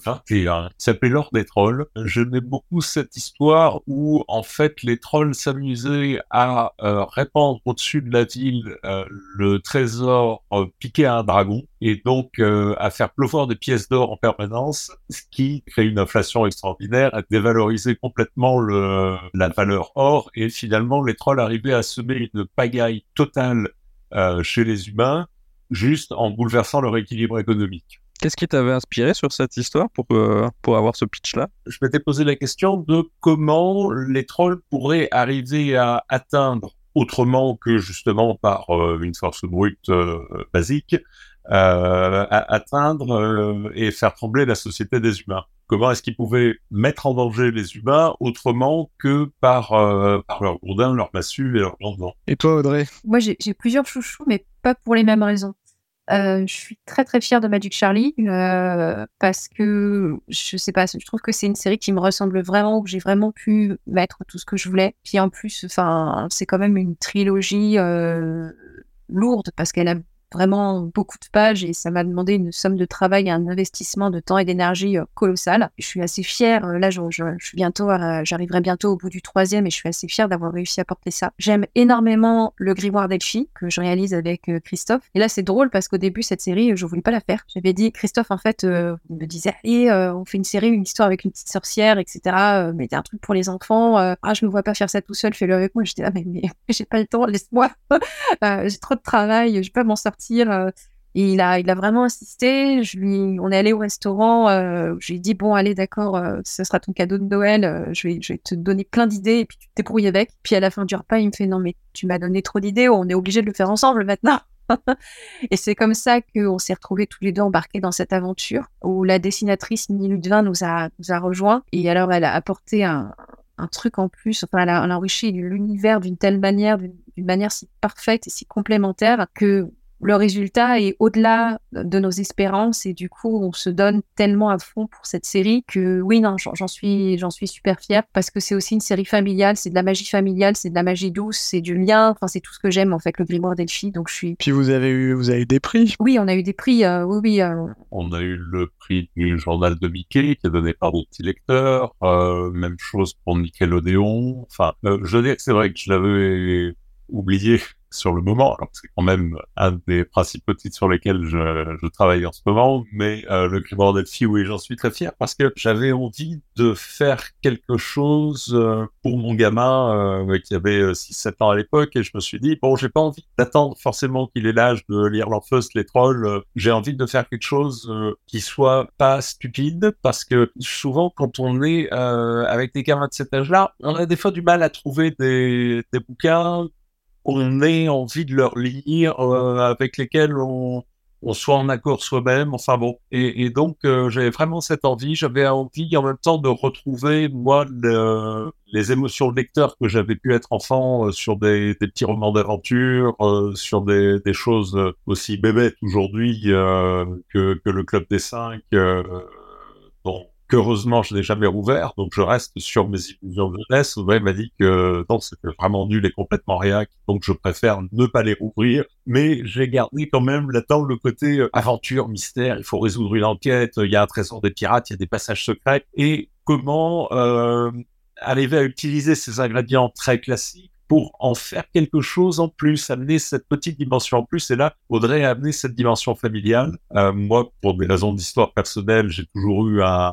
euh, 21, qui s'appelait L'Or des Trolls. J'aimais beaucoup cette histoire où, en fait, les trolls s'amusaient à euh, répandre au-dessus de la ville euh, le trésor euh, piqué à un dragon, et donc à faire pleuvoir des pièces d'or en permanence, ce qui crée une inflation extraordinaire, à dévaloriser complètement la valeur or, et finalement, les trolls arrivaient à semer une pagaille totale chez les humains, juste en bouleversant leur équilibre économique. Qu'est-ce qui t'avait inspiré sur cette histoire pour, euh, pour avoir ce pitch-là? Je m'étais posé la question de comment les trolls pourraient arriver à atteindre, autrement que justement par euh, une force brute euh, basique, à atteindre et faire trembler la société des humains. Comment est-ce qu'ils pouvaient mettre en danger les humains autrement que par, par leur gourdin, leur massue et leur vent Et toi, Audrey? Moi, j'ai plusieurs chouchous, mais pas pour les mêmes raisons. Euh, je suis très très fière de Magic Charlie euh, parce que je sais pas, je trouve que c'est une série qui me ressemble vraiment où j'ai vraiment pu mettre tout ce que je voulais. Puis en plus, c'est quand même une trilogie euh, lourde parce qu'elle a vraiment beaucoup de pages et ça m'a demandé une somme de travail et un investissement de temps et d'énergie euh, colossal. Je suis assez fière. euh, Là, je, je- je suis bientôt, à- j'arriverai bientôt au bout du troisième et je suis assez fière d'avoir réussi à porter ça. J'aime énormément le grimoire d'Elchi que je réalise avec euh, Christophe. Et là, c'est drôle parce qu'au début, cette série, je voulais pas la faire. J'avais dit, Christophe, en fait, euh, il me disait, allez, euh, on fait une série, une histoire avec une petite sorcière, etc. euh, mais un truc pour les enfants. euh, ah, je me vois pas faire ça tout seul, fais-le avec moi. J'étais là, mais, mais j'ai pas le temps, laisse-moi. Euh, j'ai trop de travail, je pas m'en sortir. Euh. Il a, vraiment insisté. On est allé au restaurant. Euh, je lui ai dit bon, allez, d'accord, euh, ce sera ton cadeau de Noël. euh, je vais, te donner plein d'idées et puis tu te débrouilles avec. Puis à la fin du repas, il me fait non mais tu m'as donné trop d'idées. On est obligé de le faire ensemble maintenant. et c'est comme ça qu'on s'est retrouvés tous les deux embarqués dans cette aventure où la dessinatrice Mini Ludvin nous a, rejoints. Et alors elle a apporté un, truc en plus. Enfin, elle a, enrichi l'univers d'une telle manière, d'une manière si parfaite et si complémentaire que le résultat est au-delà de nos espérances et du coup on se donne tellement à fond pour cette série que oui non j'en suis j'en suis super fière parce que c'est aussi une série familiale c'est de la magie familiale c'est de la magie douce c'est du lien enfin c'est tout ce que j'aime en fait le grimoire d'Elfie donc je suis Puis vous avez eu, vous avez eu des prix. oui on a eu des prix euh, oui oui euh, On a eu le prix du journal de Mickey qui est donné par des petits lecteurs. Euh, même chose pour Nickelodeon. Enfin, euh, je veux dire que c'est vrai que je l'avais oublié sur le moment, alors c'est quand même un des principaux titres sur lesquels je, je travaille en ce moment. Mais euh, le Grimoire d'Elfie, oui, j'en suis très fier parce que j'avais envie de faire quelque chose euh, pour mon gamin euh, qui avait 6-7 ans à l'époque et je me suis dit, bon, j'ai pas envie d'attendre forcément qu'il ait l'âge de lire l'Enfeust, les trolls. Euh, J'ai envie de faire quelque chose euh, qui soit pas stupide parce que souvent quand on est euh, avec des gamins de cet âge-là, on a des fois du mal à trouver des, des bouquins qu'on ait envie de leur lire, euh, avec lesquels on, on soit en accord soi-même. Enfin bon, et, et donc euh, j'avais vraiment cette envie. J'avais envie en même temps de retrouver moi le- les émotions de lecteur que j'avais pu être enfant euh, sur des, des petits romans d'aventure, euh, sur des, des choses euh, aussi bébêtes aujourd'hui euh, que, que le club des cinq. Qu'heureusement je n'ai jamais rouvert, donc je reste sur mes illusions de jeunesse. Audrey m'a dit que non, c'était vraiment nul et complètement réac, donc je préfère ne pas les rouvrir. Mais j'ai gardé quand même là-dedans le côté euh, aventure, mystère, il faut résoudre une enquête, il y a un trésor des pirates, il y a des passages secrets, et comment euh, arriver à utiliser ces ingrédients très classiques pour en faire quelque chose en plus, amener cette petite dimension en plus. Et là, Audrey a amené cette dimension familiale. Euh, moi, pour des raisons d'histoire personnelle, j'ai toujours eu un,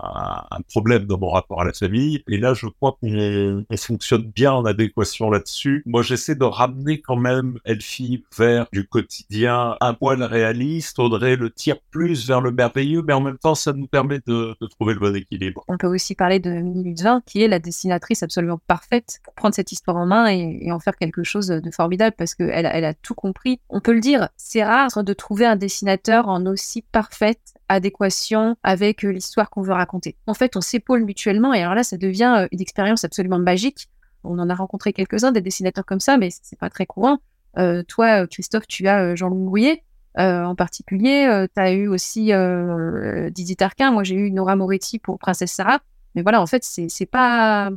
problème dans mon rapport à la famille. Et là, je crois qu'on on fonctionne bien en adéquation là-dessus. Moi, j'essaie de ramener quand même Elfie vers du quotidien un poil réaliste. Audrey le tire plus vers le merveilleux, mais en même temps, ça nous permet de, trouver le bon équilibre. On peut aussi parler de Mini Ludvin, qui est la dessinatrice absolument parfaite pour prendre cette histoire en main en faire quelque chose de formidable parce qu'elle elle a tout compris. On peut le dire, c'est rare de trouver un dessinateur en aussi parfaite adéquation avec euh, l'histoire qu'on veut raconter. En fait, on s'épaule mutuellement et alors là, ça devient euh, une expérience absolument magique. On en a rencontré quelques-uns des dessinateurs comme ça, mais c'est pas très courant. Euh, toi, euh, Christophe, tu as euh, Jean-Louis Brouillet, euh, en particulier. tu as eu aussi euh, Didier Tarquin. Moi, j'ai eu Nora Moretti pour Princesse Sarah. Mais voilà, en fait, c'est pas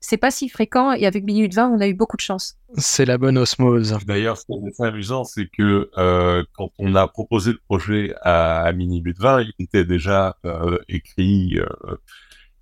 c'est pas si fréquent. Et avec Minute 20, on a eu beaucoup de chance. C'est la bonne osmose. D'ailleurs, ce qui est assez amusant, c'est que euh, quand on a proposé le projet à, à Mini Ludvin, il était déjà euh, écrit euh,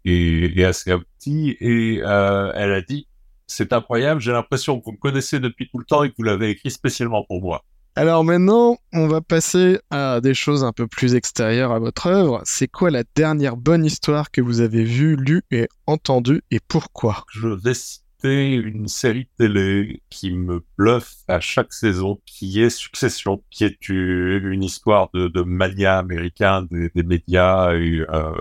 et, et assez abouti, et euh, elle a dit c'est incroyable, j'ai l'impression que vous me connaissez depuis tout le temps et que vous l'avez écrit spécialement pour moi. Alors maintenant, on va passer à des choses un peu plus extérieures à votre œuvre. C'est quoi la dernière bonne histoire que vous avez vue, lue et entendue et pourquoi? Je vais citer une série télé qui me bluffe à chaque saison, qui est Succession, qui est une, histoire de, mania américain des, médias et, euh,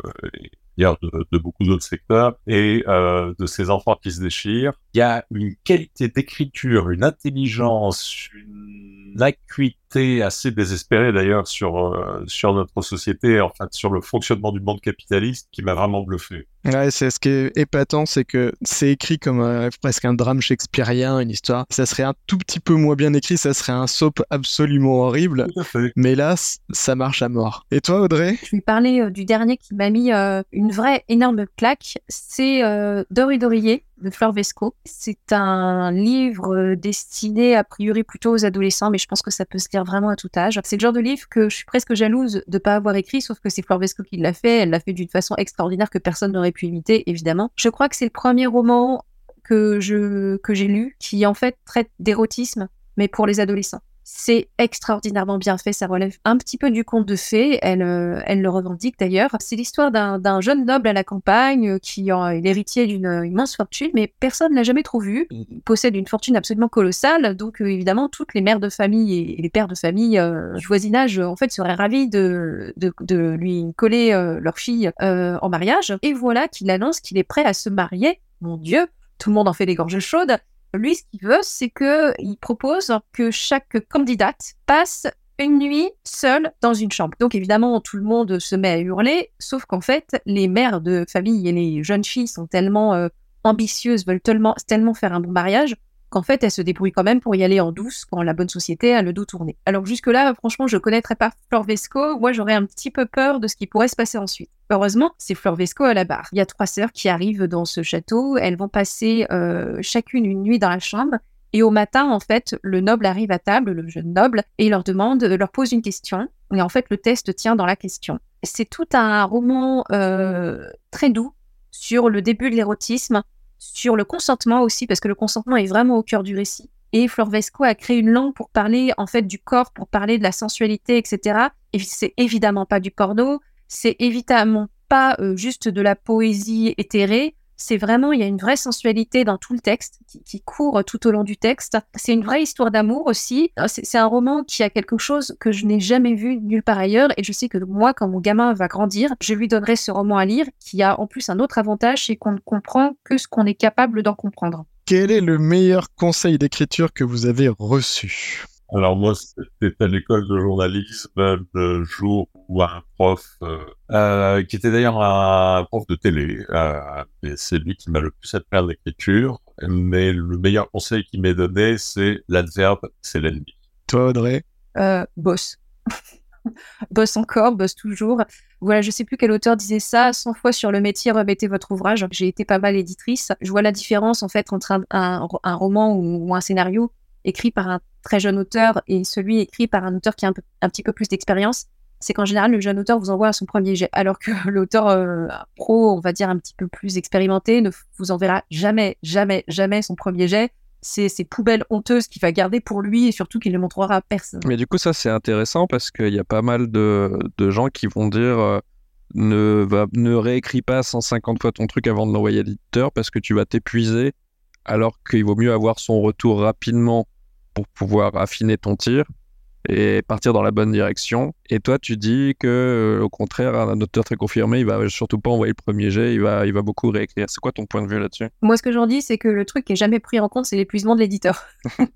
de beaucoup d'autres secteurs, et euh, de ces enfants qui se déchirent. Il y a une qualité d'écriture, une intelligence, une acuité assez désespérée d'ailleurs sur euh, sur notre société, en fait sur le fonctionnement du monde capitaliste, qui m'a vraiment bluffé. Ouais, c'est ce qui est épatant, c'est que c'est écrit comme euh, presque un drame shakespearien, une histoire. Ça serait un tout petit peu moins bien écrit, ça serait un soap absolument horrible. Tout à fait. Mais là, ça marche à mort. Et toi, Audrey? Je vais parler euh, du dernier qui m'a mis euh, une vraie énorme claque. C'est euh, Dori Dorier de Fleur Vesco. C'est un livre euh, destiné a priori plutôt aux adolescents, mais je pense que ça peut se lire vraiment à tout âge. C'est le genre de livre que je suis presque jalouse de pas avoir écrit, sauf que c'est Fleur Vesco qui l'a fait. Elle l'a fait d'une façon extraordinaire que personne n'aurait pu imiter, évidemment. Je crois que c'est le premier roman que je que j'ai lu qui en fait traite d'érotisme, mais pour les adolescents. C'est extraordinairement bien fait, ça relève un petit peu du conte de fées, elle, euh, le revendique d'ailleurs. C'est l'histoire d'un jeune noble à la campagne euh, qui est l'héritier d'une immense fortune, mais personne ne l'a jamais trop vu. Il possède une fortune absolument colossale, donc euh, évidemment toutes les mères de famille et, les pères de famille du voisinage en fait seraient ravis de, de, de lui coller leur fille en mariage. Et voilà qu'il annonce qu'il est prêt à se marier. Mon Dieu, tout le monde en fait des gorges chaudes. Lui, ce qu'il veut, c'est que il propose que chaque candidate passe une nuit seule dans une chambre. Donc évidemment, tout le monde se met à hurler, sauf qu'en fait, les mères de famille et les jeunes filles sont tellement euh, ambitieuses, veulent tellement faire un bon mariage qu'en fait, elle se débrouille quand même pour y aller en douce quand la bonne société a le dos tourné. Alors jusque-là, franchement, je connaîtrais pas Fleur Vesco. Moi, j'aurais un petit peu peur de ce qui pourrait se passer ensuite. Heureusement, c'est Fleur Vesco à la barre. Il y a trois sœurs qui arrivent dans ce château. Elles vont passer euh, chacune une nuit dans la chambre. Et au matin, en fait, le noble arrive à table, le jeune noble, et leur demande, leur pose une question. Et en fait, le test tient dans la question. C'est tout un roman euh, très doux sur le début de l'érotisme, sur le consentement aussi, parce que le consentement est vraiment au cœur du récit. Et Flor Vesco a créé une langue pour parler en fait du corps, pour parler de la sensualité, etc. Et c'est évidemment pas du porno, c'est évidemment pas euh, juste de la poésie éthérée, c'est vraiment, il y a une vraie sensualité dans tout le texte qui, court tout au long du texte. C'est une vraie histoire d'amour aussi. Euh, c'est un roman qui a quelque chose que je n'ai jamais vu nulle part ailleurs et je sais que moi, quand mon gamin va grandir, je lui donnerai ce roman à lire qui a en plus un autre avantage, c'est qu'on ne comprend que ce qu'on est capable d'en comprendre. Quel est le meilleur conseil d'écriture que vous avez reçu? Alors moi, c'était à l'école de journalisme le jour où un prof, euh, euh, qui était d'ailleurs un prof de télé, euh, c'est lui qui m'a le plus appris à l'écriture, mais le meilleur conseil qu'il m'ait donné, c'est l'adverbe, c'est l'ennemi. Toi, Audrey? Euh, Boss. boss encore, boss toujours. Voilà, je sais plus quel auteur disait ça. 100 fois sur le métier, remettez votre ouvrage. J'ai été pas mal éditrice. Je vois la différence en fait entre un, un, roman ou, un scénario écrit par un très jeune auteur et celui écrit par un auteur qui a un, petit peu plus d'expérience, c'est qu'en général, le jeune auteur vous envoie son premier jet, alors que l'auteur euh, pro, on va dire un petit peu plus expérimenté, ne vous enverra jamais, jamais, jamais son premier jet. C'est ces poubelles honteuses qu'il va garder pour lui et surtout qu'il ne montrera à personne. Mais du coup, ça, c'est intéressant parce qu'il y a pas mal de, gens qui vont dire euh, ne, ne réécris pas 150 fois ton truc avant de l'envoyer à l'éditeur parce que tu vas t'épuiser alors qu'il vaut mieux avoir son retour rapidement pour pouvoir affiner ton tir et partir dans la bonne direction. Et toi, tu dis que, euh, au contraire, un auteur très confirmé, il va surtout pas envoyer le premier jet, il va, il va beaucoup réécrire. C'est quoi ton point de vue là-dessus? Moi, ce que j'en dis, c'est que le truc qui est jamais pris en compte, c'est l'épuisement de l'éditeur.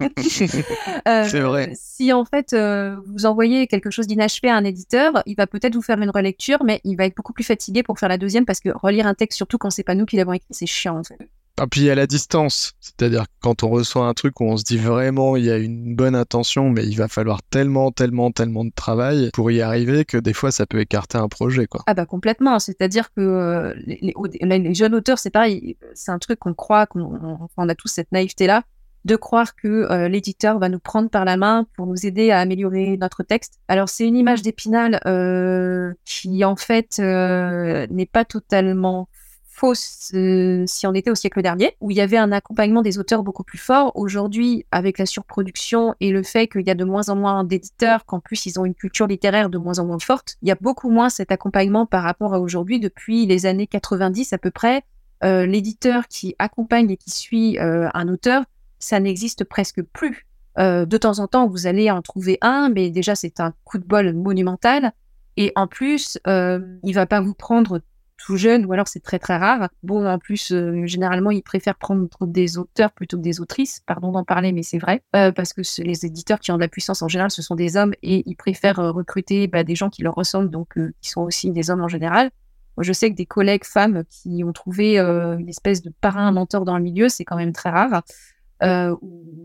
Euh, c'est vrai. Si en fait euh, vous envoyez quelque chose d'inachevé à un éditeur, il va peut-être vous faire une relecture, mais il va être beaucoup plus fatigué pour faire la deuxième parce que relire un texte, surtout quand c'est pas nous qui l'avons écrit, c'est chiant. En fait. Ah, puis à la distance, c'est-à-dire quand on reçoit un truc où on se dit vraiment il y a une bonne intention, mais il va falloir tellement, tellement, tellement de travail pour y arriver que des fois ça peut écarter un projet, quoi. Ah bah complètement. C'est-à-dire que euh, les, jeunes auteurs, c'est pareil, c'est un truc qu'on croit, qu'on on a tous cette naïveté là de croire que euh, l'éditeur va nous prendre par la main pour nous aider à améliorer notre texte. Alors c'est une image d'Épinal euh, qui en fait n'est pas totalement euh, si on était au siècle dernier, où il y avait un accompagnement des auteurs beaucoup plus fort. Aujourd'hui, avec la surproduction et le fait qu'il y a de moins en moins d'éditeurs, qu'en plus ils ont une culture littéraire de moins en moins forte, il y a beaucoup moins cet accompagnement par rapport à aujourd'hui. Depuis les années 90 à peu près, euh, l'éditeur qui accompagne et qui suit euh, un auteur, ça n'existe presque plus. de temps en temps, vous allez en trouver un, mais déjà c'est un coup de bol monumental. Et en plus, il va pas vous prendre tout jeune, ou alors c'est très très rare. Bon, en plus, euh, généralement, ils préfèrent prendre des auteurs plutôt que des autrices, pardon d'en parler, mais c'est vrai, euh, parce que les éditeurs qui ont de la puissance en général, ce sont des hommes et ils préfèrent euh, recruter bah, des gens qui leur ressemblent, donc qui sont aussi des hommes en général. Moi, je sais que des collègues femmes qui ont trouvé une espèce de parrain mentor dans le milieu, c'est quand même très rare. Euh,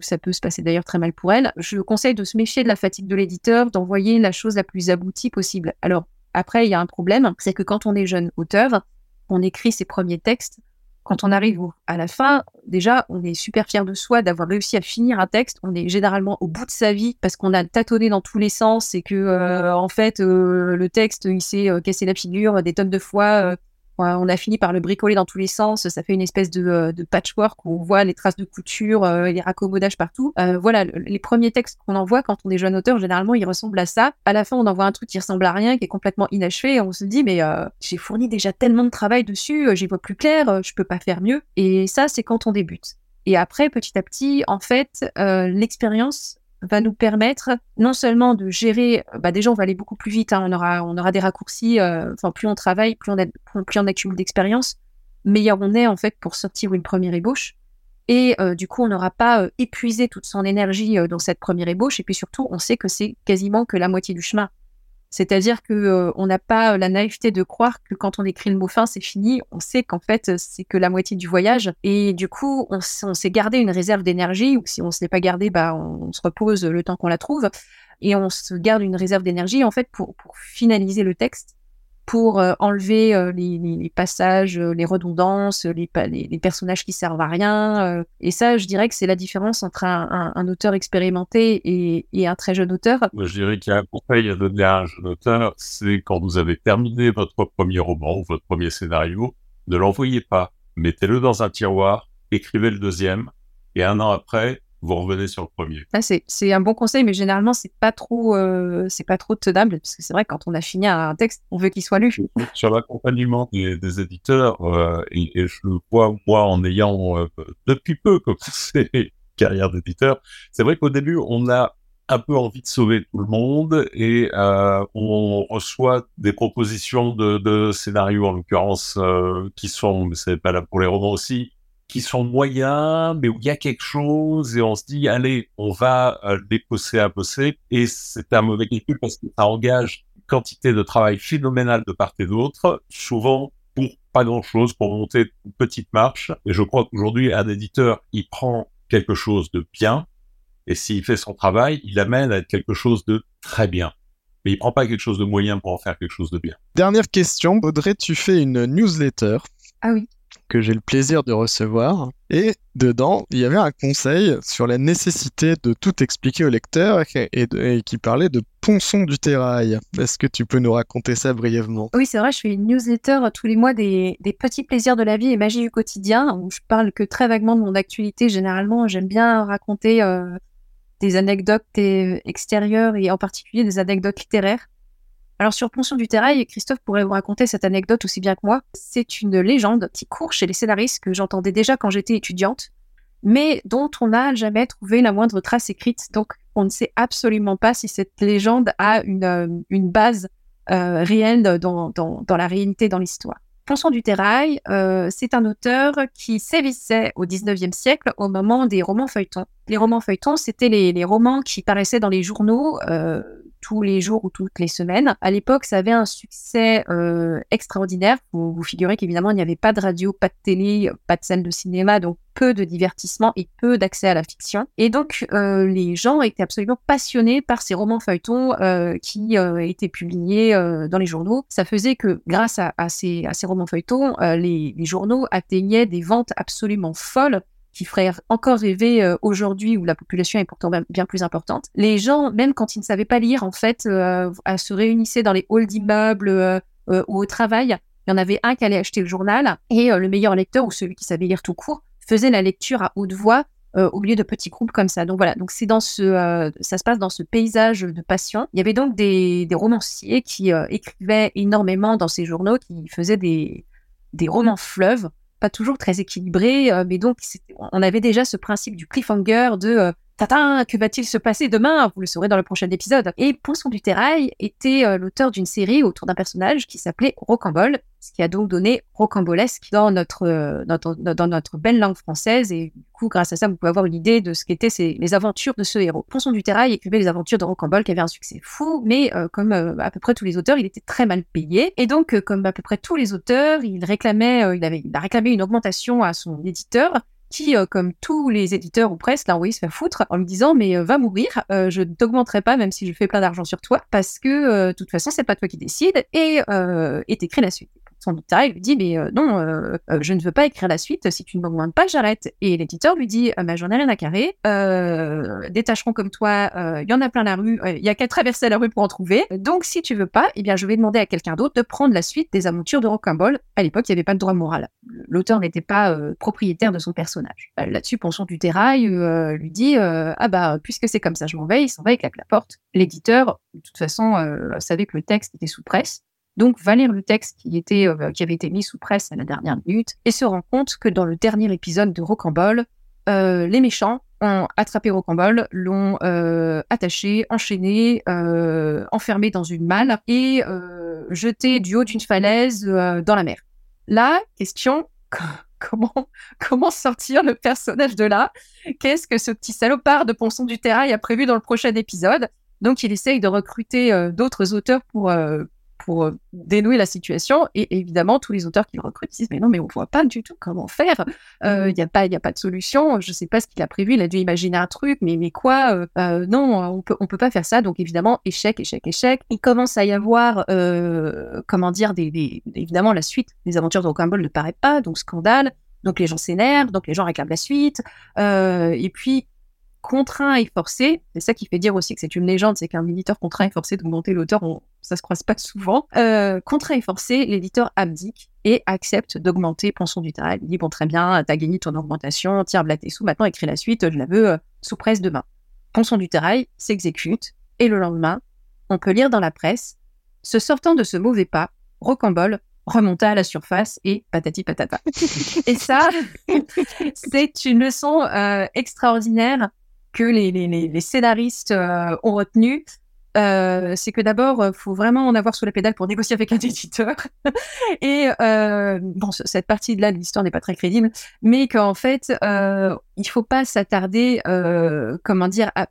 ça peut se passer d'ailleurs très mal pour elles. Je conseille de se méfier de la fatigue de l'éditeur, d'envoyer la chose la plus aboutie possible. Alors, après, il y a un problème, c'est que quand on est jeune auteur, on écrit ses premiers textes, quand on arrive à la fin, déjà, on est super fier de soi d'avoir réussi à finir un texte. On est généralement au bout de sa vie parce qu'on a tâtonné dans tous les sens et que, euh, en fait, euh, le texte, il s'est euh, cassé la figure des tonnes de fois on a fini par le bricoler dans tous les sens. Ça fait une espèce de, euh, patchwork où on voit les traces de couture, euh, les raccommodages partout. Euh, voilà, les premiers textes qu'on envoie quand on est jeune auteur, généralement, ils ressemblent à ça. À la fin, on envoie un truc qui ressemble à rien, qui est complètement inachevé. Et on se dit, mais j'ai fourni déjà tellement de travail dessus, j'y vois plus clair, je peux pas faire mieux. Et ça, c'est quand on débute. Et après, petit à petit, en fait, l'expérience va nous permettre non seulement de gérer, bah déjà on va aller beaucoup plus vite, hein, on aura on aura des raccourcis, euh, plus on travaille, plus on, a, plus on accumule d'expérience, meilleur on est en fait pour sortir une première ébauche. Et euh, du coup, on n'aura pas euh, épuisé toute son énergie dans cette première ébauche. Et puis surtout, on sait que c'est quasiment que la moitié du chemin. C'est-à-dire que euh, on n'a pas euh, la naïveté de croire que quand on écrit le mot fin, c'est fini. On sait qu'en fait, c'est que la moitié du voyage. Et du coup, on, s'est gardé une réserve d'énergie, ou si on ne s'est pas gardé, bah, on, se repose le temps qu'on la trouve. Et on se garde une réserve d'énergie, en fait, pour, pour finaliser le texte pour euh, enlever euh, les, passages, euh, les redondances, les, personnages qui servent à rien. et ça, je dirais que c'est la différence entre un, auteur expérimenté et, un très jeune auteur. je dirais qu'il y a un conseil à donner à un jeune auteur, c'est quand vous avez terminé votre premier roman, votre premier scénario, ne l'envoyez pas. Mettez-le dans un tiroir, écrivez le deuxième, et un an après, vous revenez sur le premier. Ah, c'est un bon conseil, mais généralement, c'est pas trop, euh, c'est pas trop tenable, parce que c'est vrai, quand on a fini un texte, on veut qu'il soit lu. Sur l'accompagnement des, éditeurs, euh, et, je le vois, moi, en ayant euh, depuis peu commencé carrière d'éditeur, c'est vrai qu'au début, on a un peu envie de sauver tout le monde et on reçoit des propositions de, de scénarios, en l'occurrence, qui sont, mais c'est pas là pour les romans aussi, qui sont moyens, mais où il y a quelque chose et on se dit, allez, on va euh, les pousser à bosser. Et c'est un mauvais calcul parce que ça engage une quantité de travail phénoménale de part et d'autre, souvent pour pas grand chose, pour monter une petite marche. Et je crois qu'aujourd'hui, un éditeur, il prend quelque chose de bien et s'il fait son travail, il amène à être quelque chose de très bien. Mais il prend pas quelque chose de moyen pour en faire quelque chose de bien. Dernière question, Audrey, tu fais une newsletter. Ah oui que j'ai le plaisir de recevoir. Et dedans, il y avait un conseil sur la nécessité de tout expliquer au lecteur et, qui parlait de ponçon du terrail. Est-ce que tu peux nous raconter ça brièvement? Oui, c'est vrai, je fais une newsletter tous les mois des, petits plaisirs de la vie et magie du quotidien, où je parle que très vaguement de mon actualité. Généralement, j'aime bien raconter euh, des anecdotes euh, extérieures et en particulier des anecdotes littéraires. Alors sur Ponction du Terrail, Christophe pourrait vous raconter cette anecdote aussi bien que moi. C'est une légende qui court chez les scénaristes que j'entendais déjà quand j'étais étudiante, mais dont on n'a jamais trouvé la moindre trace écrite. Donc on ne sait absolument pas si cette légende a une, euh, base euh, réelle dans, la réalité, dans l'histoire. Ponson du Terrail, euh, c'est un auteur qui sévissait au 19e siècle au moment des romans feuilletons. Les romans feuilletons, c'était les, romans qui paraissaient dans les journaux tous les jours ou toutes les semaines. À l'époque, ça avait un succès euh, extraordinaire. Vous vous figurez qu'évidemment, il n'y avait pas de radio, pas de télé, pas de salle de cinéma, donc peu de divertissement et peu d'accès à la fiction. Et donc, euh, les gens étaient absolument passionnés par ces romans feuilletons euh, qui étaient publiés dans les journaux. Ça faisait que, grâce à, ces, romans feuilletons, les journaux atteignaient des ventes absolument folles qui ferait encore rêver euh, aujourd'hui où la population est pourtant bien plus importante. Les gens, même quand ils ne savaient pas lire, en fait, euh, se réunissaient dans les halls d'immeubles euh, ou au travail. Il y en avait un qui allait acheter le journal et le meilleur lecteur ou celui qui savait lire tout court faisait la lecture à haute voix au milieu de petits groupes comme ça. Donc voilà, donc c'est dans ce, ça se passe dans ce paysage de passion. Il y avait donc des, romanciers qui écrivaient énormément dans ces journaux, qui faisaient des, des romans fleuves pas toujours très équilibré, euh, mais donc on avait déjà ce principe du cliffhanger de euh, Tata, que va-t-il se passer demain? Vous le saurez dans le prochain épisode. Et Poisson du Terrail était euh, l'auteur d'une série autour d'un personnage qui s'appelait Rocambole, ce qui a donc donné rocambolesque dans notre, dans notre belle langue française. Et du coup, grâce à ça, vous pouvez avoir une idée de ce qu'étaient les aventures de ce héros. Poisson du Terrail écrivait les aventures de Rocambole, qui avait un succès fou, mais comme à peu près tous les auteurs, il était très mal payé. Et donc, comme à peu près tous les auteurs, il réclamait, il avait il a réclamé une augmentation à son éditeur qui, euh, comme tous les éditeurs ou presque, l'a se faire foutre en lui disant mais euh, va mourir, euh, je ne t'augmenterai pas même si je fais plein d'argent sur toi parce que de toute façon c'est pas toi qui décide et et t'écris la suite. Son éditeur lui dit mais euh, non, euh, euh, je ne veux pas écrire la suite. Si tu ne m'augmentes pas, j'arrête. Et l'éditeur lui dit bah, j'en ai rien à carrer. des comme toi, il y en a plein la rue. Il y a qu'à traverser la rue pour en trouver. Donc si tu veux pas, eh bien je vais demander à quelqu'un d'autre de prendre la suite des aventures de Rocambole. À l'époque, il n'y avait pas de droit moral. L'auteur n'était pas propriétaire de son personnage. Là-dessus, Ponson du Terrail lui dit ah bah puisque c'est comme ça, je m'en vais. Il s'en va, il claque la porte. L'éditeur, de toute façon, savait que le texte était sous presse donc va lire le texte qui, était, euh, avait été mis sous presse à la dernière minute et se rend compte que dans le dernier épisode de Rocambole, euh, les méchants ont attrapé Rocambole, l'ont euh, attaché, enchaîné, enfermé dans une malle et jeté du haut d'une falaise dans la mer. La question, comment, comment sortir le personnage de là? Qu'est-ce que ce petit salopard de Ponson du Terrail a prévu dans le prochain épisode? Donc, il essaye de recruter d'autres auteurs pour, pour euh, dénouer la situation. Et évidemment, tous les auteurs qui le recrutent disent mais non, mais on voit pas du tout comment faire. Euh, il n'y a pas, a pas de solution. Je sais pas ce qu'il a prévu. Il a dû imaginer un truc, mais mais quoi euh, Non, on peut on peut pas faire ça. Donc évidemment, échec, échec, échec. Il commence à y avoir comment dire des, évidemment la suite des aventures de Rocambole ne paraît pas, donc scandale. Donc les gens s'énervent, donc les gens réclament la suite. et puis contraint et forcé, c'est ça qui fait dire aussi que c'est une légende, c'est qu'un éditeur contraint et forcé d'augmenter l'auteur, on, ça se croise pas souvent. Euh, contraint et forcé, l'éditeur abdique et accepte d'augmenter Ponson du Terrail. Il dit bon très bien, t'as gagné ton augmentation, tiens, là tes sous, maintenant écris la suite, je la veux euh, sous presse demain. Ponson du Terrail s'exécute et le lendemain, on peut lire dans la presse, se sortant de ce mauvais pas, Rocambole remonta à la surface et patati patata. et ça, c'est une leçon euh, extraordinaire que les, les, les scénaristes euh, ont retenu, euh, c'est que d'abord, il faut vraiment en avoir sous la pédale pour négocier avec un éditeur. et euh, bon, cette partie-là de l'histoire n'est pas très crédible, mais qu'en fait, euh, il faut pas s'attarder, euh, comment dire, à,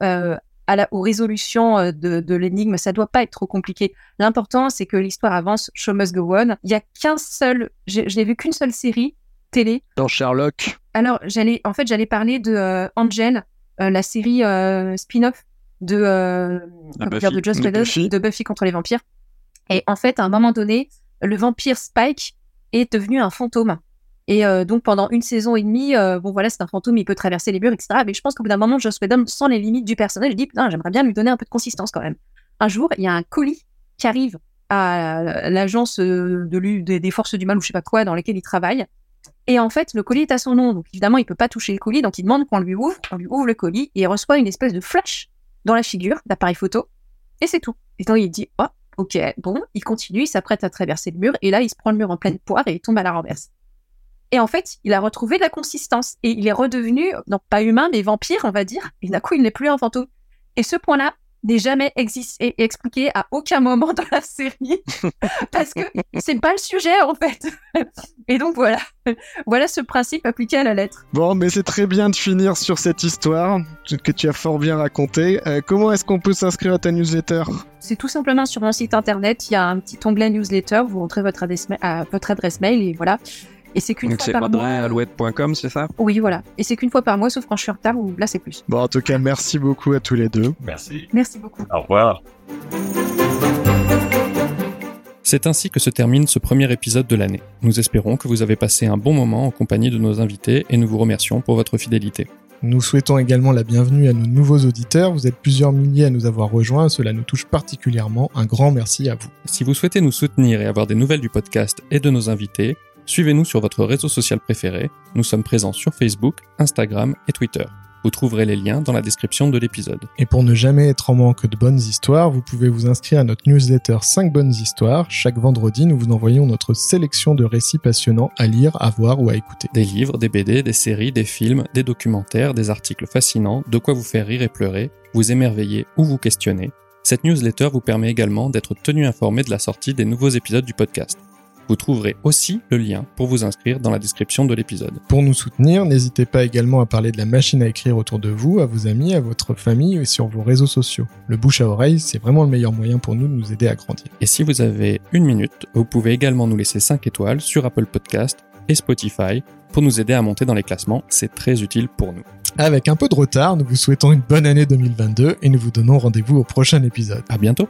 à la, aux résolutions de, de l'énigme. Ça doit pas être trop compliqué. L'important, c'est que l'histoire avance. Show must go on. Il y a qu'un seul, je n'ai vu qu'une seule série télé. Dans Sherlock. Alors, j'allais, en fait, j'allais parler de Angel euh, la série euh, spin-off de, euh, de Just de de Buffy contre les vampires. Et en fait, à un moment donné, le vampire Spike est devenu un fantôme. Et donc pendant une saison et demie, bon voilà, c'est un fantôme, il peut traverser les murs, etc. Mais je pense qu'au bout d'un moment, Joss Whedon sent les limites du personnage. Dit putain, j'aimerais bien lui donner un peu de consistance quand même. Un jour, il y a un colis qui arrive à l'agence de, des forces du mal ou je sais pas quoi dans laquelle il travaille. Et en fait, le colis est à son nom, donc évidemment, il peut pas toucher le colis, donc il demande qu'on lui ouvre, on lui ouvre le colis, et il reçoit une espèce de flash dans la figure d'appareil photo, et c'est tout. Et donc il dit, oh, ok, bon, il continue, il s'apprête à traverser le mur, et là, il se prend le mur en pleine poire et il tombe à la renverse. Et en fait, il a retrouvé de la consistance, et il est redevenu, non pas humain, mais vampire, on va dire, et d'un coup, il n'est plus un fantôme. Et ce point-là, n'est jamais existé, expliqué à aucun moment dans la série parce que c'est pas le sujet en fait. Et donc voilà, voilà ce principe appliqué à la lettre. Bon, mais c'est très bien de finir sur cette histoire que tu as fort bien racontée. Euh, comment est-ce qu'on peut s'inscrire à ta newsletter? C'est tout simplement sur mon site internet. Il y a un petit onglet newsletter. Vous rentrez votre adresse, votre adresse mail et voilà. Et c'est qu'une fois par mois. alouette.com, c'est ça? Oui, voilà. Et c'est qu'une fois par mois, sauf quand je suis en retard, ou là c'est plus. Bon, en tout cas, merci beaucoup à tous les deux. Merci. Merci beaucoup. Au revoir. C'est ainsi que se termine ce premier épisode de l'année. Nous espérons que vous avez passé un bon moment en compagnie de nos invités et nous vous remercions pour votre fidélité. Nous souhaitons également la bienvenue à nos nouveaux auditeurs. Vous êtes plusieurs milliers à nous avoir rejoints, cela nous touche particulièrement. Un grand merci à vous. Si vous souhaitez nous soutenir et avoir des nouvelles du podcast et de nos invités, Suivez-nous sur votre réseau social préféré. Nous sommes présents sur Facebook, Instagram et Twitter. Vous trouverez les liens dans la description de l'épisode. Et pour ne jamais être en manque de bonnes histoires, vous pouvez vous inscrire à notre newsletter 5 bonnes histoires. Chaque vendredi, nous vous envoyons notre sélection de récits passionnants à lire, à voir ou à écouter. Des livres, des BD, des séries, des films, des documentaires, des articles fascinants, de quoi vous faire rire et pleurer, vous émerveiller ou vous questionner. Cette newsletter vous permet également d'être tenu informé de la sortie des nouveaux épisodes du podcast. Vous trouverez aussi le lien pour vous inscrire dans la description de l'épisode. Pour nous soutenir, n'hésitez pas également à parler de la machine à écrire autour de vous, à vos amis, à votre famille et sur vos réseaux sociaux. Le bouche à oreille, c'est vraiment le meilleur moyen pour nous de nous aider à grandir. Et si vous avez une minute, vous pouvez également nous laisser 5 étoiles sur Apple Podcast et Spotify pour nous aider à monter dans les classements, c'est très utile pour nous. Avec un peu de retard, nous vous souhaitons une bonne année 2022 et nous vous donnons rendez-vous au prochain épisode. À bientôt!